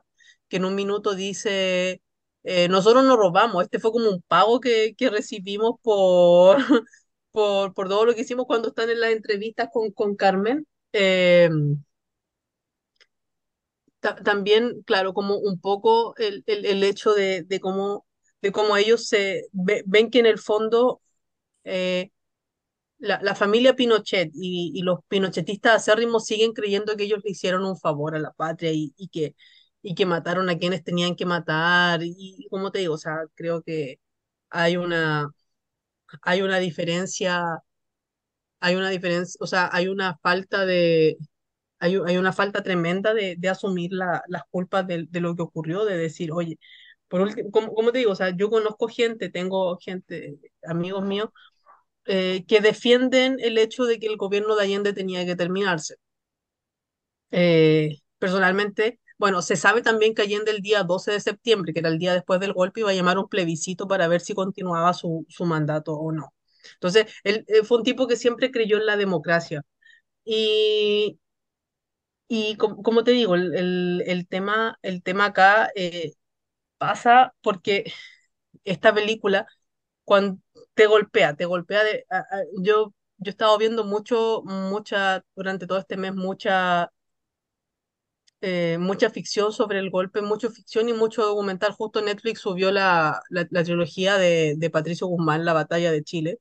que en un minuto dice, eh, nosotros no robamos, este fue como un pago que, que recibimos por, por, por, todo lo que hicimos cuando están en las entrevistas con, con Carmen. Eh, también, claro, como un poco el, el, el hecho de, de, cómo, de cómo ellos se ve, ven que en el fondo eh, la, la, familia Pinochet y, y, los pinochetistas acérrimos siguen creyendo que ellos le hicieron un favor a la patria y, y, que, y que mataron a quienes tenían que matar. Y, como te digo, o sea, creo que hay una, hay una diferencia, hay una diferencia, o sea, hay una falta de, hay, hay una falta tremenda de, de asumir la, las culpas de, de, lo que ocurrió, de decir, oye, por último, como, como, te digo, o sea, yo conozco gente, tengo gente, amigos míos, eh, que defienden el hecho de que el gobierno de Allende tenía que terminarse. Eh, personalmente, bueno, se sabe también que Allende el día 12 de septiembre, que era el día después del golpe, iba a llamar un plebiscito para ver si continuaba su, su mandato o no. Entonces, él, él, fue un tipo que siempre creyó en la democracia. Y, y como, te digo, el, el, tema, el tema acá eh, pasa porque esta película, cuando te golpea, te golpea de... Yo, yo he estado viendo mucho, mucha, durante todo este mes, mucha eh, mucha ficción sobre el golpe, mucha ficción y mucho documental. Justo Netflix subió la, la, la trilogía de, de, Patricio Guzmán, La batalla de Chile,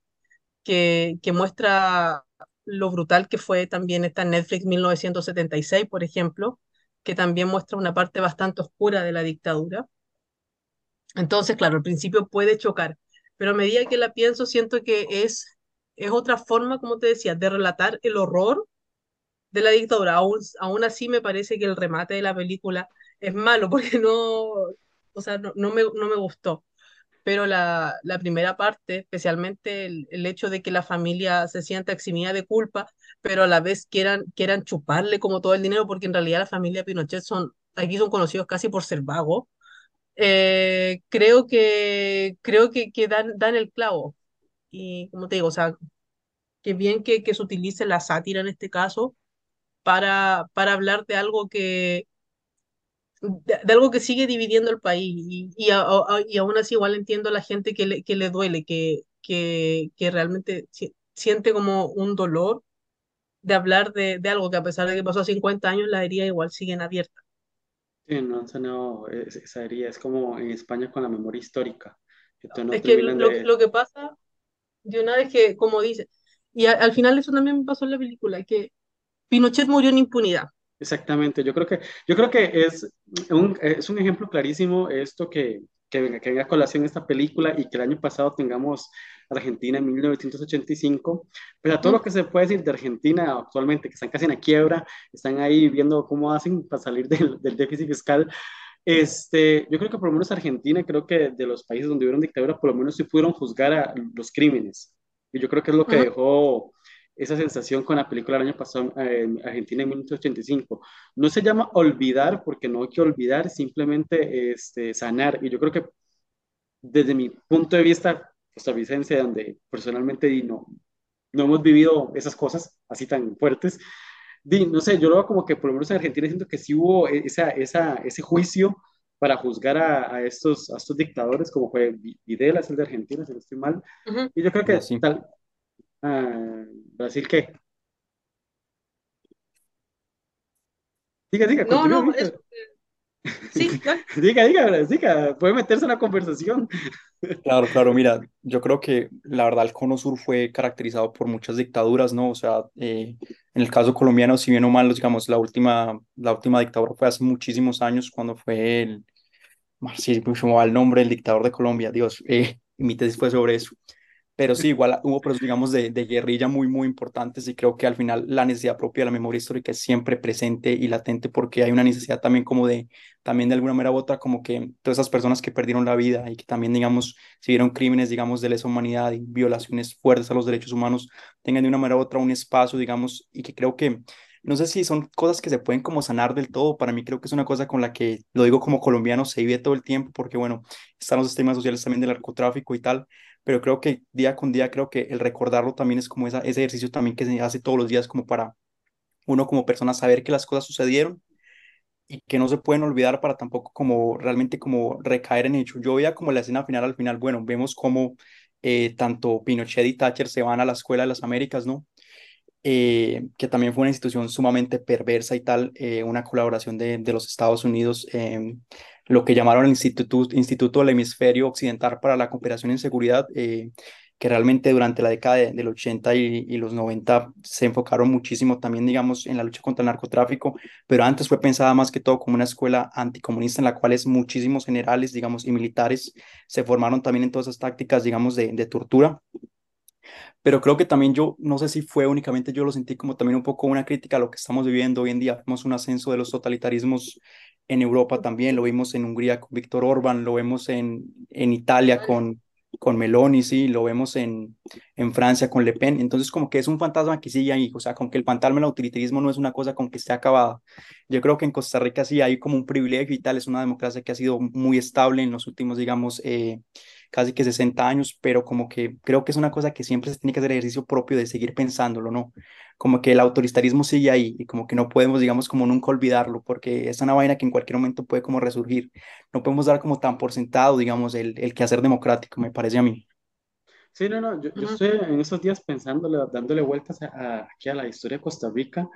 que, que muestra lo brutal que fue también esta Netflix 1976, por ejemplo, que también muestra una parte bastante oscura de la dictadura. Entonces, claro, al principio puede chocar, pero a medida que la pienso, siento que es, es otra forma, como te decía, de relatar el horror de la dictadura. Aún, aún así me parece que el remate de la película es malo porque no, o sea, no, no, me, no me gustó. Pero la, la primera parte, especialmente el, el, hecho de que la familia se sienta eximida de culpa, pero a la vez quieran, quieran chuparle como todo el dinero, porque en realidad la familia Pinochet son, aquí son conocidos casi por ser vagos, eh, creo que, creo que, que dan, dan el clavo. Y como te digo, o sea, que bien que, que se utilice la sátira en este caso, para, para hablar de algo que de, de, algo que sigue dividiendo el país y, y, a, a, y, aún así igual entiendo a la gente que le, que le duele, que, que, que realmente si, siente como un dolor de hablar de, de, algo que a pesar de que pasó 50 años, las heridas igual siguen abiertas. Sí, no han sanado esa herida, es como en España con la memoria histórica. Que no es que lo, de... lo, que pasa de una vez que, como dice, y a, al final eso también me pasó en la película, que Pinochet murió en impunidad. Exactamente, yo creo que, yo creo que es, un, es un ejemplo clarísimo esto que, que, venga, que venga a colación esta película y que el año pasado tengamos Argentina en 1985. Pero a todo lo que se puede decir de Argentina actualmente, que están casi en la quiebra, están ahí viendo cómo hacen para salir del, del déficit fiscal. Este, yo creo que por lo menos Argentina, creo que de los países donde hubieron dictadura, por lo menos sí pudieron juzgar a los crímenes. Y yo creo que es lo que dejó esa sensación con la película del año pasado en Argentina en 1985. No se llama olvidar porque no hay que olvidar, simplemente este, sanar. Y yo creo que desde mi punto de vista costarricense, donde personalmente no, no hemos vivido esas cosas así tan fuertes, di, no sé, yo lo veo como que por lo menos en Argentina siento que sí hubo esa, esa, ese juicio para juzgar a, a, estos, a estos dictadores, como fue Videla, es el de Argentina, si no estoy mal. Uh -huh. Y yo creo que sí. tal, Ah, ¿Brasil qué? Diga, diga, no, no, diga. es, sí, diga, diga, diga, puede meterse en la conversación. Claro, claro, mira, yo creo que la verdad el Cono Sur fue caracterizado por muchas dictaduras, ¿no? O sea, eh, en el caso colombiano, si bien o mal, digamos, la última, la última dictadura fue hace muchísimos años, cuando fue el, sí, me llamaba el nombre, el dictador de Colombia, Dios, eh, mi tesis fue sobre eso pero sí, igual hubo procesos, digamos, de, de, guerrilla muy, muy importantes y creo que al final la necesidad propia de la memoria histórica es siempre presente y latente porque hay una necesidad también como de, también de alguna manera u otra, como que todas esas personas que perdieron la vida y que también, digamos, si vieron crímenes, digamos, de lesa humanidad y violaciones fuertes a los derechos humanos, tengan de una manera u otra un espacio, digamos, y que creo que no sé si son cosas que se pueden como sanar del todo, para mí creo que es una cosa con la que, lo digo como colombiano, se vive todo el tiempo, porque bueno, están los temas sociales también del narcotráfico y tal, pero creo que día con día, creo que el recordarlo también es como esa, ese ejercicio también que se hace todos los días como para uno como persona saber que las cosas sucedieron y que no se pueden olvidar para tampoco como realmente como recaer en hecho. Yo veía como la escena final al final, bueno, vemos como eh, tanto Pinochet y Thatcher se van a la Escuela de las Américas, ¿no? Eh, que también fue una institución sumamente perversa y tal, eh, una colaboración de, de, los Estados Unidos, eh, lo que llamaron el Instituto, Instituto del Hemisferio Occidental para la Cooperación en Seguridad, que realmente durante la década de, del 80 y, los 90 se enfocaron muchísimo también, digamos, en la lucha contra el narcotráfico, pero antes fue pensada más que todo como una escuela anticomunista en la cual muchísimos generales, digamos, y militares se formaron también en todas esas tácticas, digamos, de, de tortura pero creo que también yo, no sé si fue únicamente yo lo sentí como también un poco una crítica a lo que estamos viviendo hoy en día. Vemos un ascenso de los totalitarismos en Europa también, lo vimos en Hungría con Víctor Orban, lo vemos en, en Italia con, con Meloni, sí, lo vemos en, en Francia con Le Pen. Entonces, como que es un fantasma que sigue ahí, o sea, con que el fantasma del autoritarismo no es una cosa con que esté acabada. Yo creo que en Costa Rica sí hay como un privilegio y tal, es una democracia que ha sido muy estable en los últimos, digamos, eh, casi que 60 años, pero como que creo que es una cosa que siempre se tiene que hacer ejercicio propio de seguir pensándolo, ¿no? Como que el autoritarismo sigue ahí y como que no podemos, digamos, como nunca olvidarlo, porque es una vaina que en cualquier momento puede como resurgir. No podemos dar como tan por sentado, digamos, el, el quehacer democrático, me parece a mí. Sí, no, no, yo, yo estoy en esos días pensándole, dándole vueltas a, aquí a la historia de Costa Rica.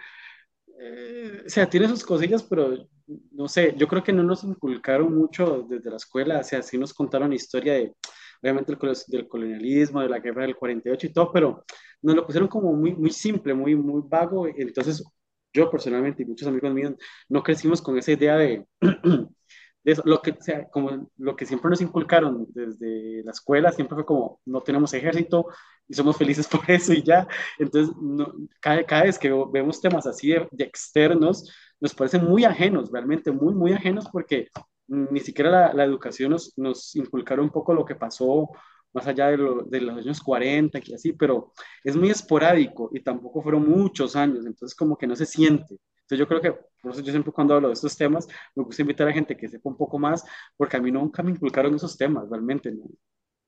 Eh, o sea, tiene sus cosillas, pero no sé, yo creo que no nos inculcaron mucho desde la escuela, o sea, sí nos contaron historia de, obviamente, el, del colonialismo, de la guerra del 48 y todo, pero nos lo pusieron como muy, muy simple, muy, muy vago, entonces yo personalmente y muchos amigos míos no crecimos con esa idea de, de lo que, sea, como lo que siempre nos inculcaron desde la escuela, siempre fue como, no tenemos ejército y somos felices por eso y ya. Entonces, no, cada, cada, vez que vemos temas así de, externos, nos parecen muy ajenos, realmente muy, muy ajenos porque ni siquiera la, educación nos, nos inculcaron un poco lo que pasó más allá de, de, los años 40 y así, pero es muy esporádico y tampoco fueron muchos años, entonces como que no se siente. Entonces yo creo que, por eso yo siempre cuando hablo de estos temas, me gusta invitar a gente que sepa un poco más, porque a mí nunca me inculcaron esos temas, realmente. ¿no?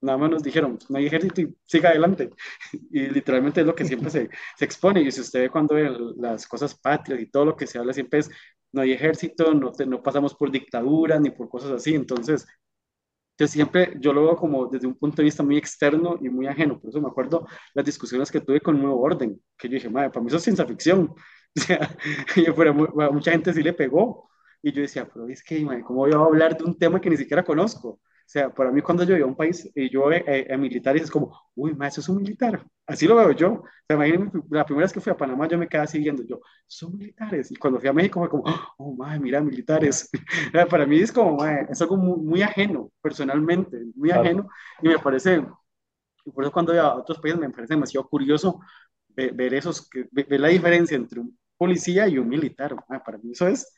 Nada más nos dijeron, no hay ejército y siga adelante. Y literalmente es lo que siempre se, se expone. Y si usted ve cuando ve las cosas patrias y todo lo que se habla siempre es, no hay ejército, no, te, no pasamos por dictadura ni por cosas así. Entonces, yo siempre, yo lo veo como desde un punto de vista muy externo y muy ajeno. Por eso me acuerdo las discusiones que tuve con Nuevo Orden, que yo dije, madre, para mí eso es ciencia ficción. O sea, pero a mucha gente sí le pegó. Y yo decía, pero es que, ¿cómo voy a hablar de un tema que ni siquiera conozco? O sea, para mí cuando yo iba a un país y yo veo eh, a militares es como, uy, ma, eso es un militar. Así lo veo yo. O sea, imagínense, la primera vez que fui a Panamá yo me quedaba siguiendo yo, son militares. Y cuando fui a México fue como, oh, madre, mira, militares. para mí es como, madre, es algo muy, muy, ajeno, personalmente, muy claro. ajeno. Y me parece, y por eso cuando voy a otros países me parece demasiado curioso ver, ver esos, ver la diferencia entre un policía y un militar. Madre, para mí eso es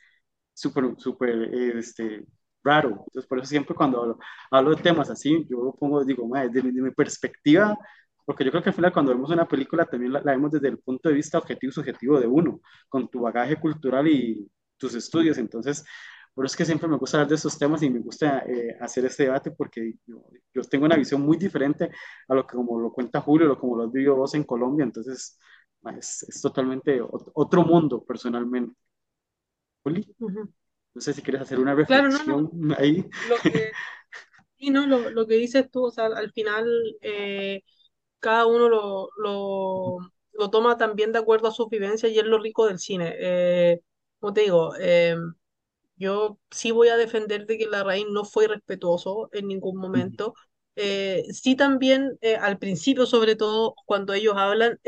súper, súper, este, raro. Entonces, por eso siempre cuando hablo, hablo de temas así, yo pongo, digo, desde mi, perspectiva, porque yo creo que al final cuando vemos una película también la, la, vemos desde el punto de vista objetivo y subjetivo de uno, con tu bagaje cultural y tus estudios. Entonces, por eso es que siempre me gusta hablar de estos temas y me gusta eh, hacer este debate porque yo, yo, tengo una visión muy diferente a lo que como lo cuenta Julio, o como lo has vivido vos en Colombia. Entonces, es, es totalmente otro mundo personalmente. Juli. Uh -huh. No sé si quieres hacer una reflexión claro, no, no. ahí. Lo que, sí, no, lo, lo, que dices tú, o sea, al final eh, cada uno lo, lo, lo, toma también de acuerdo a sus vivencias y es lo rico del cine. Eh, como te digo, eh, yo sí voy a defender de que la raíz no fue respetuoso en ningún momento. sí también al principio, sobre todo, cuando ellos hablan,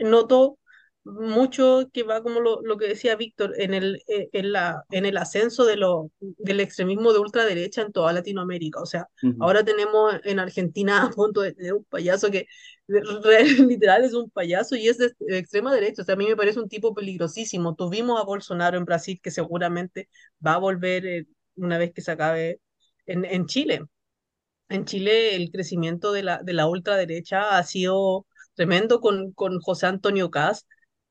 noto mucho que va como lo, lo que decía Víctor en el, eh, en, la, en el ascenso de lo, del extremismo de ultraderecha en toda Latinoamérica. O sea, uh -huh. ahora tenemos en Argentina a punto de tener un payaso que literal es un payaso y es de, de, extrema derecha. O sea, a mí me parece un tipo peligrosísimo. Tuvimos a Bolsonaro en Brasil que seguramente va a volver eh, una vez que se acabe en, en Chile. En Chile el crecimiento de la, de la ultraderecha ha sido tremendo con, con José Antonio Cast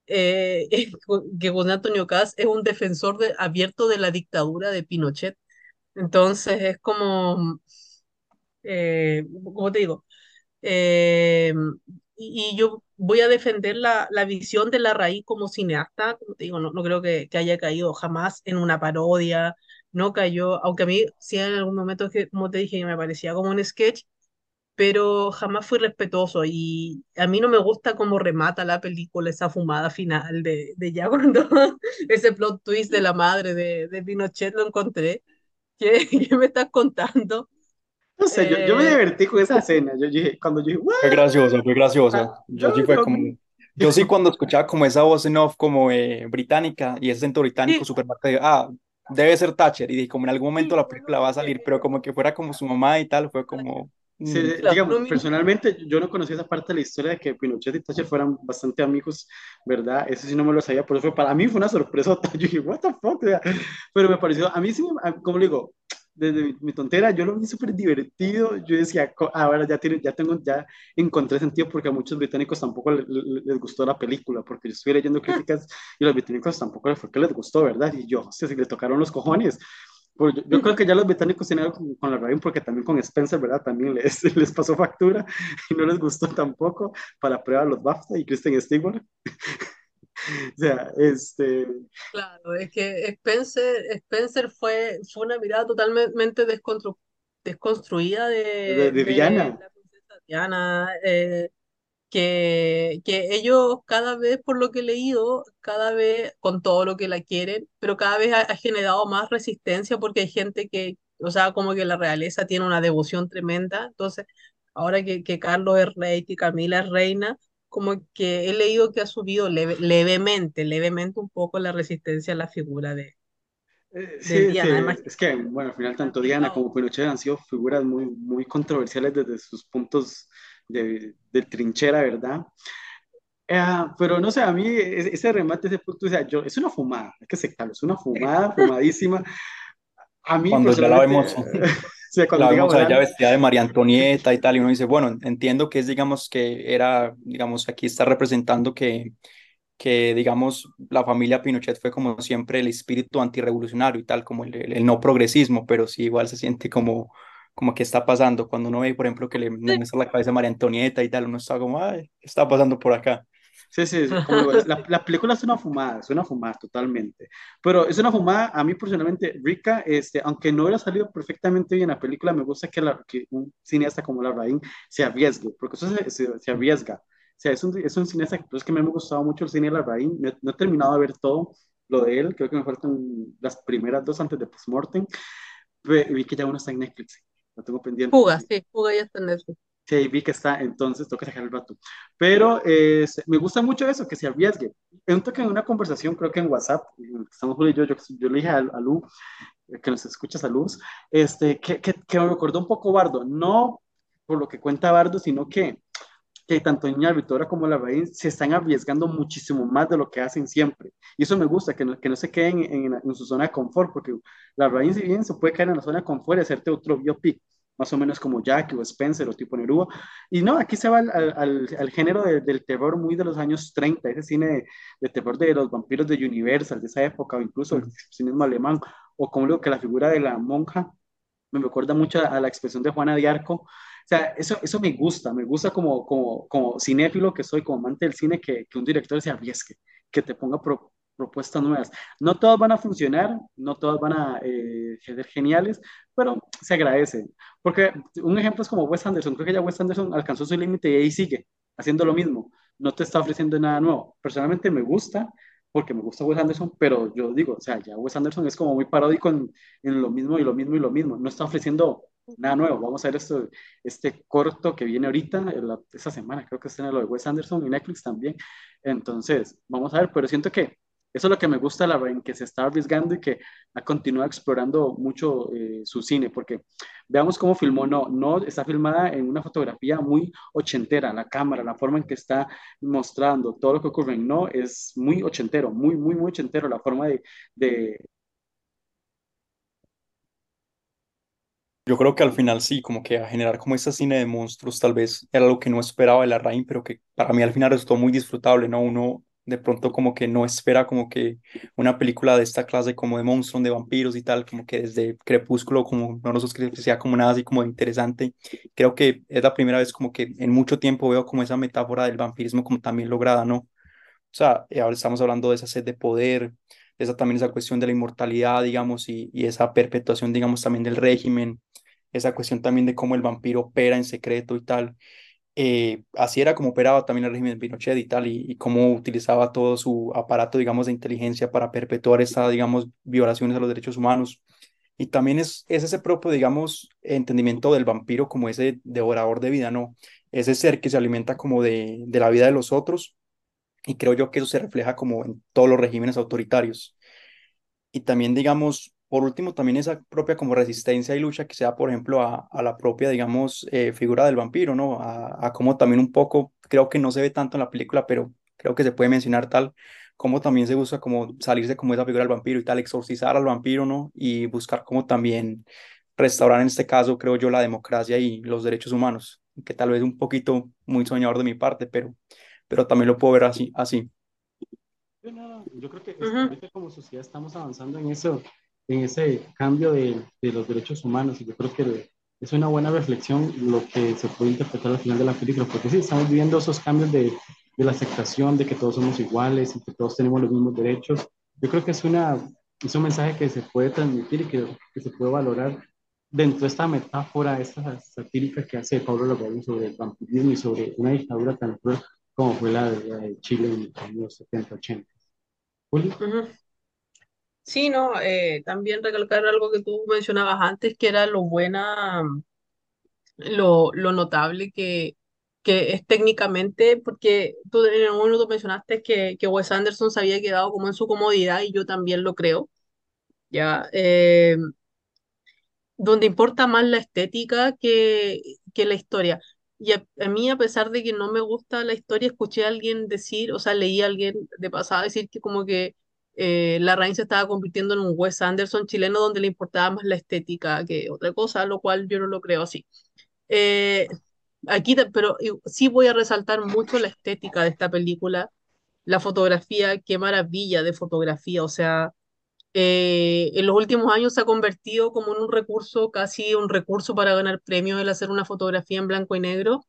eh, que José Antonio Caz es un defensor de, abierto de la dictadura de Pinochet. Entonces es como, eh, como te digo, eh, y, y, yo voy a defender la, la, visión de la raíz como cineasta, como te digo, no, no creo que, que, haya caído jamás en una parodia, no cayó, aunque a mí sí en algún momento, que, como te dije, me parecía como un sketch, pero jamás fui respetuoso y a mí no me gusta cómo remata la película esa fumada final de, de ya cuando ese plot twist de la madre de, de Pinochet lo encontré. ¿Qué, ¿Qué, me estás contando? No sé, eh... yo, yo, me divertí con esa escena. Yo dije, cuando yo dije, Fue gracioso, fue gracioso. Ah, yo, sí fue como, yo sí cuando escuchaba como esa voz en off como eh, británica y ese acento británico sí. marcado, de, ah, debe ser Thatcher y dije, como en algún momento la película va a salir, pero como que fuera como su mamá y tal, fue como Sí, Mm, digamos, personalmente yo no conocía esa parte de la historia de que Pinochet y Thatcher fueran bastante amigos, ¿verdad? Eso sí no me lo sabía, por eso fue, para mí fue una sorpresa. Yo dije, what the fuck, o sea, pero me pareció, a mí sí, como le digo, desde mi, mi tontera, yo lo vi súper divertido, yo decía, ahora ya, tiene, ya tengo, ya encontré sentido porque a muchos británicos tampoco le- le- les, gustó la película, porque yo estuve leyendo críticas y a los británicos tampoco les fue que les gustó, ¿verdad? Y yo, o sea, si les tocaron los cojones, pues yo, yo creo que ya los británicos tienen algo con, con la Raven porque también con Spencer, ¿verdad? También les, les pasó factura y no les gustó tampoco para prueba los BAFTA y Kristen Stewart. O sea, este... Claro, es que Spencer, Spencer fue, fue una mirada totalmente desconstruida De, de, de de Diana. la princesa Diana, eh, que, que ellos cada vez, por lo que he leído, cada vez, con todo lo que la quieren, pero cada vez ha, ha generado más resistencia porque hay gente que, o sea, como que la realeza tiene una devoción tremenda, entonces, ahora que, que Carlos es rey, que Camila es reina, como que he leído que ha subido leve- levemente, levemente un poco la resistencia a la figura de, Eh, de sí, sí, Diana, además que es que, bueno, al final tanto Diana como. Pinochet han sido figuras muy, muy controversiales desde sus puntos de, de trinchera, ¿verdad? Ah, pero no sé, a mí ese, remate, ese punto, o sea, yo, es una fumada, hay que aceptarlo, es una fumada, fumadísima. A mí Cuando ya la vemos, o sea, cuando la vemos a ella volando, vestida de María Antonieta y tal, y uno dice, bueno, entiendo que es, digamos, que era, digamos, aquí está representando que, que digamos, la familia Pinochet fue como siempre el espíritu antirrevolucionario y tal, como el, el, el no progresismo, pero sí igual se siente como, como que está pasando. Cuando uno ve, por ejemplo, que le, muestra la cabeza a María Antonieta y tal, uno está como, ay, ¿qué está pasando por acá? Sí, sí, como la, la película es una fumada, es una fumada totalmente, pero es una fumada, a mí personalmente, rica, este, aunque no hubiera salido perfectamente bien la película, me gusta que, la, que un cineasta como Larraín se arriesgue, porque eso se, se, se arriesga, o sea, es un, es un cineasta que, pues, que me ha gustado mucho el cine de Larraín, no, no he terminado de ver todo lo de él, creo que me faltan las primeras dos antes de Postmortem, vi que ya uno está en Netflix, lo tengo pendiente. Fuga, sí, Fuga ya está en Netflix. Sí, vi que está, entonces que sacar el rato. Pero eh, me gusta mucho eso, que se arriesgue. En en una conversación, creo que en WhatsApp, estamos Julio y yo, yo, yo le dije a, a Lu, que nos escucha, saludos, este, que, que, que me recordó un poco Bardo, no por lo que cuenta Bardo, sino que, que tanto Niña Vitora como la Raíz se están arriesgando muchísimo más de lo que hacen siempre. Y eso me gusta, que no, que no se queden en, en, en su zona de confort, porque la Raíz, si bien se puede caer en la zona de confort y hacerte otro biopic, más o menos como Jackie o Spencer o tipo Neruda. Y no, aquí se va al, al, al género de, del terror muy de los años 30, ese cine de, de, terror de los vampiros de Universal, de esa época, o incluso el cinismo alemán, o como digo que la figura de la monja me recuerda mucho a la expresión de Juana de Arco. Sea, eso, eso me gusta, me gusta como, como, como cinéfilo que soy, como amante del cine, que, que un director se arriesgue, que te ponga pro, propuestas nuevas. No todas van a funcionar, no todas van a eh, ser geniales, pero se agradece. Porque un ejemplo es como Wes Anderson. Creo que ya Wes Anderson alcanzó su límite y ahí sigue haciendo lo mismo. No te está ofreciendo nada nuevo. Personalmente me gusta porque me gusta Wes Anderson, pero yo digo, o sea, ya Wes Anderson es como muy paródico en, en lo mismo y lo mismo y lo mismo. No está ofreciendo nada nuevo. Vamos a ver esto, este corto que viene ahorita, la, esta semana, creo que está en lo de Wes Anderson y Netflix también. Entonces, vamos a ver, pero siento que eso es lo que me gusta, la en que se está arriesgando y que ha continuado explorando mucho eh, su cine, porque veamos cómo filmó, no, no está filmada en una fotografía muy ochentera, la cámara, la forma en que está mostrando todo lo que ocurre, no, es muy ochentero, muy, muy, muy ochentero, la forma de... Yo creo que al final sí, como que a generar como ese cine de monstruos tal vez era algo que no esperaba de la Rain, pero que para mí al final resultó muy disfrutable, ¿no? Uno de pronto como que no espera como que una película de esta clase como de monstruos, de vampiros y tal, como que desde Crepúsculo como no nos que sea como nada así como interesante. Creo que es la primera vez como que en mucho tiempo veo como esa metáfora del vampirismo como también lograda, ¿no? O sea, ahora estamos hablando de esa sed de poder, de esa también esa cuestión de la inmortalidad, digamos, y, y esa perpetuación, digamos, también del régimen, esa cuestión también de cómo el vampiro opera en secreto y tal. Eh, así era como operaba también el régimen de Pinochet y tal, y, y, cómo utilizaba todo su aparato, digamos, de inteligencia para perpetuar esta, digamos, violaciones a los derechos humanos. Y también es, es ese propio, digamos, entendimiento del vampiro como ese devorador de vida, ¿no? Ese ser que se alimenta como de, de la vida de los otros. Y creo yo que eso se refleja como en todos los regímenes autoritarios. Y también, digamos, por último, también esa propia como resistencia y lucha que sea, por ejemplo, a, a la propia, digamos, eh, figura del vampiro, ¿no? A, a cómo también un poco, creo que no se ve tanto en la película, pero creo que se puede mencionar tal, como también se busca como salirse como esa figura del vampiro y tal, exorcizar al vampiro, ¿no? Y buscar como también restaurar en este caso, creo yo, la democracia y los derechos humanos, que tal vez un poquito muy soñador de mi parte, pero, pero también lo puedo ver así. así. Yo creo que ahorita como sociedad estamos avanzando en eso, en ese cambio de, de, los derechos humanos y yo creo que es una buena reflexión lo que se puede interpretar al final de la película, porque sí, estamos viviendo esos cambios de, de la aceptación de que todos somos iguales y que todos tenemos los mismos derechos. Yo creo que es, una, es un mensaje que se puede transmitir y que, que se puede valorar dentro de esta metáfora, esta satírica que hace Pablo Larraín sobre el vampirismo y sobre una dictadura tan cruel como fue la de, Chile en los 70, 80. Juli. Sí, eh, también recalcar algo que tú mencionabas antes, que era lo buena, lo, lo notable que, que es técnicamente, porque tú en algún momento mencionaste que, que Wes Anderson se había quedado como en su comodidad y yo también lo creo, ya, eh, donde importa más la estética que, que la historia. Y a, mí, a pesar de que no me gusta la historia, escuché a alguien decir, o sea, leí a alguien de pasada decir que como que eh, la raíz se estaba convirtiendo en un Wes Anderson chileno donde le importaba más la estética que otra cosa, lo cual yo no lo creo así. Eh, aquí, pero sí voy a resaltar mucho la estética de esta película, la fotografía, qué maravilla de fotografía, o sea, eh, en los últimos años se ha convertido como en un recurso, casi un recurso para ganar premios el hacer una fotografía en blanco y negro.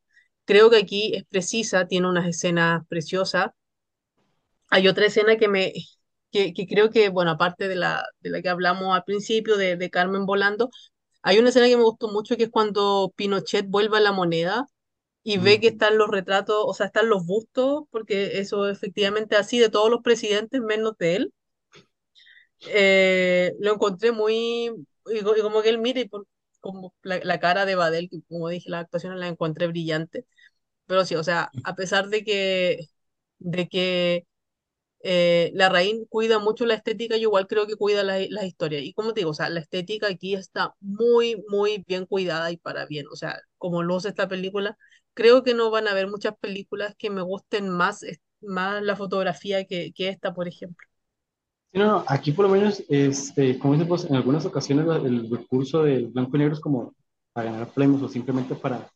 Creo que aquí es precisa, tiene unas escenas preciosas. Hay otra escena que me, que, creo que, bueno, aparte de la, de la que hablamos al principio, de, de Carmen volando, hay una escena que me gustó mucho que es cuando Pinochet vuelve a la moneda y ve que están los retratos, o sea, están los bustos, porque eso efectivamente así de todos los presidentes menos de él. Eh, lo encontré muy, y, como que él mire, y como la, cara de Badel, que como dije, la actuación la encontré brillante. Pero sí, o sea, a pesar de que, de que eh, la raíz cuida mucho la estética, yo igual creo que cuida las la historias. Y como te digo, o sea, la estética aquí está muy, muy bien cuidada y para bien. O sea, como lo hace esta película, creo que no van a haber muchas películas que me gusten más, más la fotografía que, que esta, por ejemplo. Sí, no, aquí por lo menos, este, como decimos, en algunas ocasiones el recurso del blanco y negro es como para ganar premios o simplemente para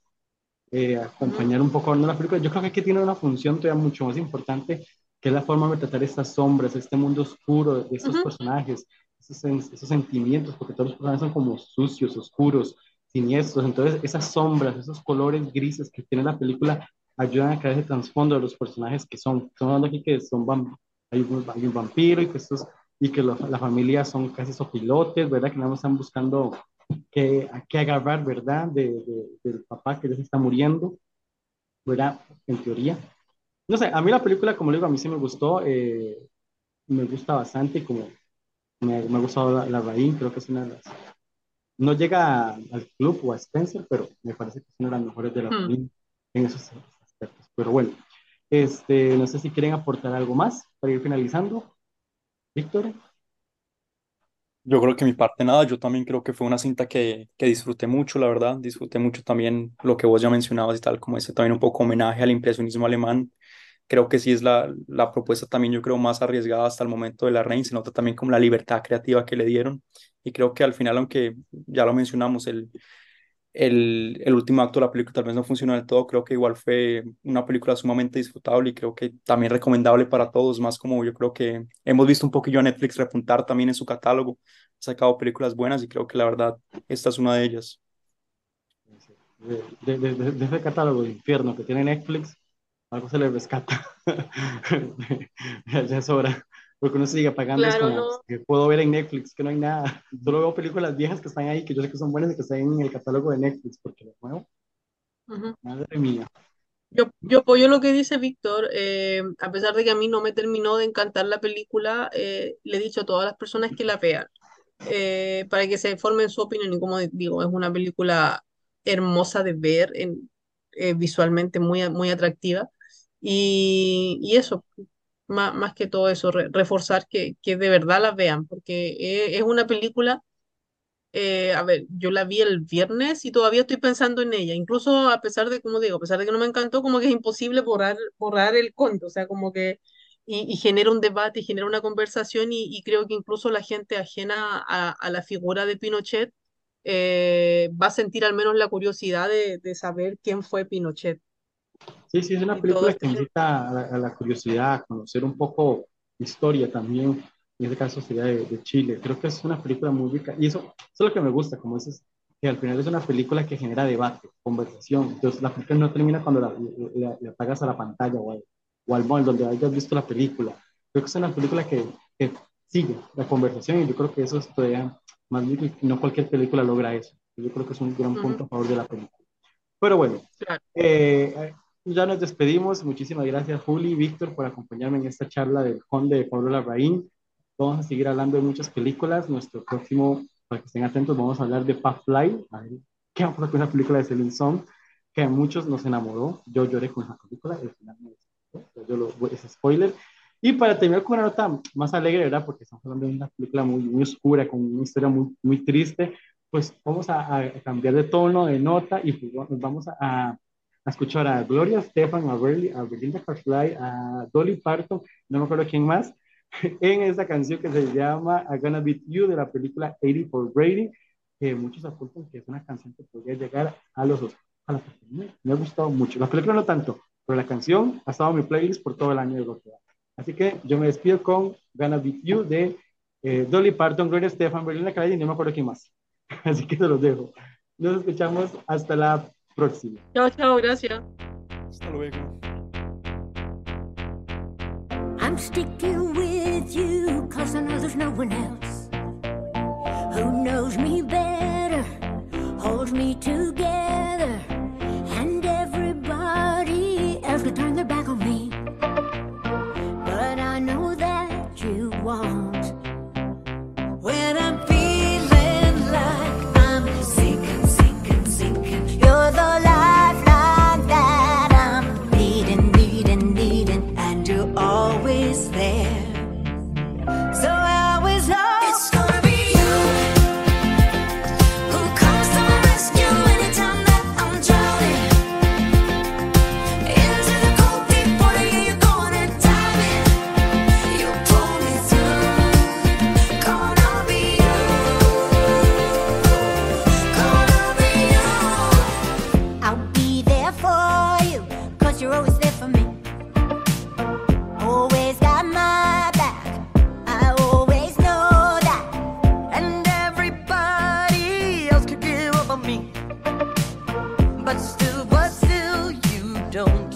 eh, acompañar un poco a la película. Yo creo que aquí tiene una función todavía mucho más importante que es la forma de tratar estas sombras, este mundo oscuro de estos personajes, esos, esos, sentimientos, porque todos los personajes son como sucios, oscuros, siniestros. Entonces, esas sombras, esos colores grises que tiene la película ayudan a crear ese trasfondo de los personajes que son. Estamos hablando aquí que son hay, un, hay un vampiro y que, estos, y que la familia son casi sopilotes, ¿verdad? Que no están buscando qué, a qué agarrar, ¿verdad? De, del papá que ya se está muriendo, ¿verdad? En teoría no sé, a mí la película, como le digo, a mí sí me gustó, eh, me gusta bastante y como me, me ha gustado la, la creo que es una de las... No llega al club o a Spencer, pero me parece que es una de las mejores de la hmm. en esos aspectos. Pero bueno, este, no sé si quieren aportar algo más para ir finalizando. Víctor. Yo creo que mi parte nada, yo también creo que fue una cinta que, que disfruté mucho, la verdad, disfruté mucho también lo que vos ya mencionabas y tal, como ese también un poco homenaje al impresionismo alemán, creo que sí es la, la propuesta también, yo creo, más arriesgada hasta el momento de la Reina, se nota también como la libertad creativa que le dieron, y creo que al final, aunque ya lo mencionamos, el, el, el último acto de la película tal vez no funcionó del todo, creo que igual fue una película sumamente disfrutable y creo que también recomendable para todos, más como yo creo que hemos visto un poquillo a Netflix repuntar también en su catálogo, ha sacado películas buenas y creo que la verdad esta es una de ellas. De, de, de, de ese catálogo de infierno que tiene Netflix, algo se le rescata. ya es hora. Porque uno sigue pagando. que puedo ver en Netflix, que no hay nada. Solo veo películas viejas que están ahí, que yo sé que son buenas y que están en el catálogo de Netflix, porque lo muevo. Madre mía. Yo, yo apoyo lo que dice Víctor, eh, a pesar de que a mí no me terminó de encantar la película, eh, le he dicho a todas las personas que la vean, eh, para que se formen su opinión y como digo, es una película hermosa de ver, en, visualmente muy, muy atractiva. Y, y eso, Más, más que todo eso, re- reforzar que, que de verdad la vean, porque es, es una película, eh, a ver, yo la vi el viernes y todavía estoy pensando en ella, incluso a pesar de, como digo, a pesar de que no me encantó, como que es imposible borrar, borrar el conto, o sea, como que, y, y genera un debate y genera una conversación y, creo que incluso la gente ajena a, a la figura de Pinochet eh, va a sentir al menos la curiosidad de, de saber quién fue Pinochet Sí, sí, es una película este que invita a la, a la curiosidad, a conocer un poco historia también, en este caso sería de, de Chile. Creo que es una película muy rica y eso, eso es lo que me gusta, como dices, que al final es una película que genera debate, conversación. Entonces la película no termina cuando la, la- le apagas a la pantalla o al, o al mall donde hayas visto la película. Creo que es una película que, que sigue la conversación y yo creo que eso es todavía más rico y no cualquier película logra eso. Yo creo que es un gran punto a favor de la película. Pero bueno, claro. eh, ya nos despedimos. Muchísimas gracias, Juli y Víctor, por acompañarme en esta charla del Conde de Pablo Larraín. Vamos a seguir hablando de muchas películas. Nuestro próximo, para que estén atentos, vamos a hablar de Fly. A ver, ¿qué vamos a con esa película de Celine Song? Que a muchos nos enamoró. Yo lloré con esa película. El final me Yo lo, es spoiler. Y para terminar con una nota más alegre, ¿verdad? Porque estamos hablando de una película muy, muy oscura, con una historia muy, muy triste, pues vamos a, a cambiar de tono, de nota, y pues vamos a, a a escuchar a Gloria Estefan, a, Berli, a Belinda Carfly, a Dolly Parton, no me acuerdo quién más, en esta canción que se llama I Gonna Beat You de la película 80 for Brady, que muchos apuntan que es una canción que podría llegar a los Oscars. A la me ha gustado mucho. La película no tanto, pero la canción ha estado en mi playlist por todo el año de lo que va. Así que yo me despido con Gonna Beat You de eh, Dolly Parton, Gloria Estefan, Belinda Carfly y no me acuerdo quién más. Así que se los dejo. Nos escuchamos hasta la próxima. Chao, chao, gracias. Hasta luego. I'm sticking with you cause I know there's no one else who knows me better, holds me together, me. But still, but still, you don't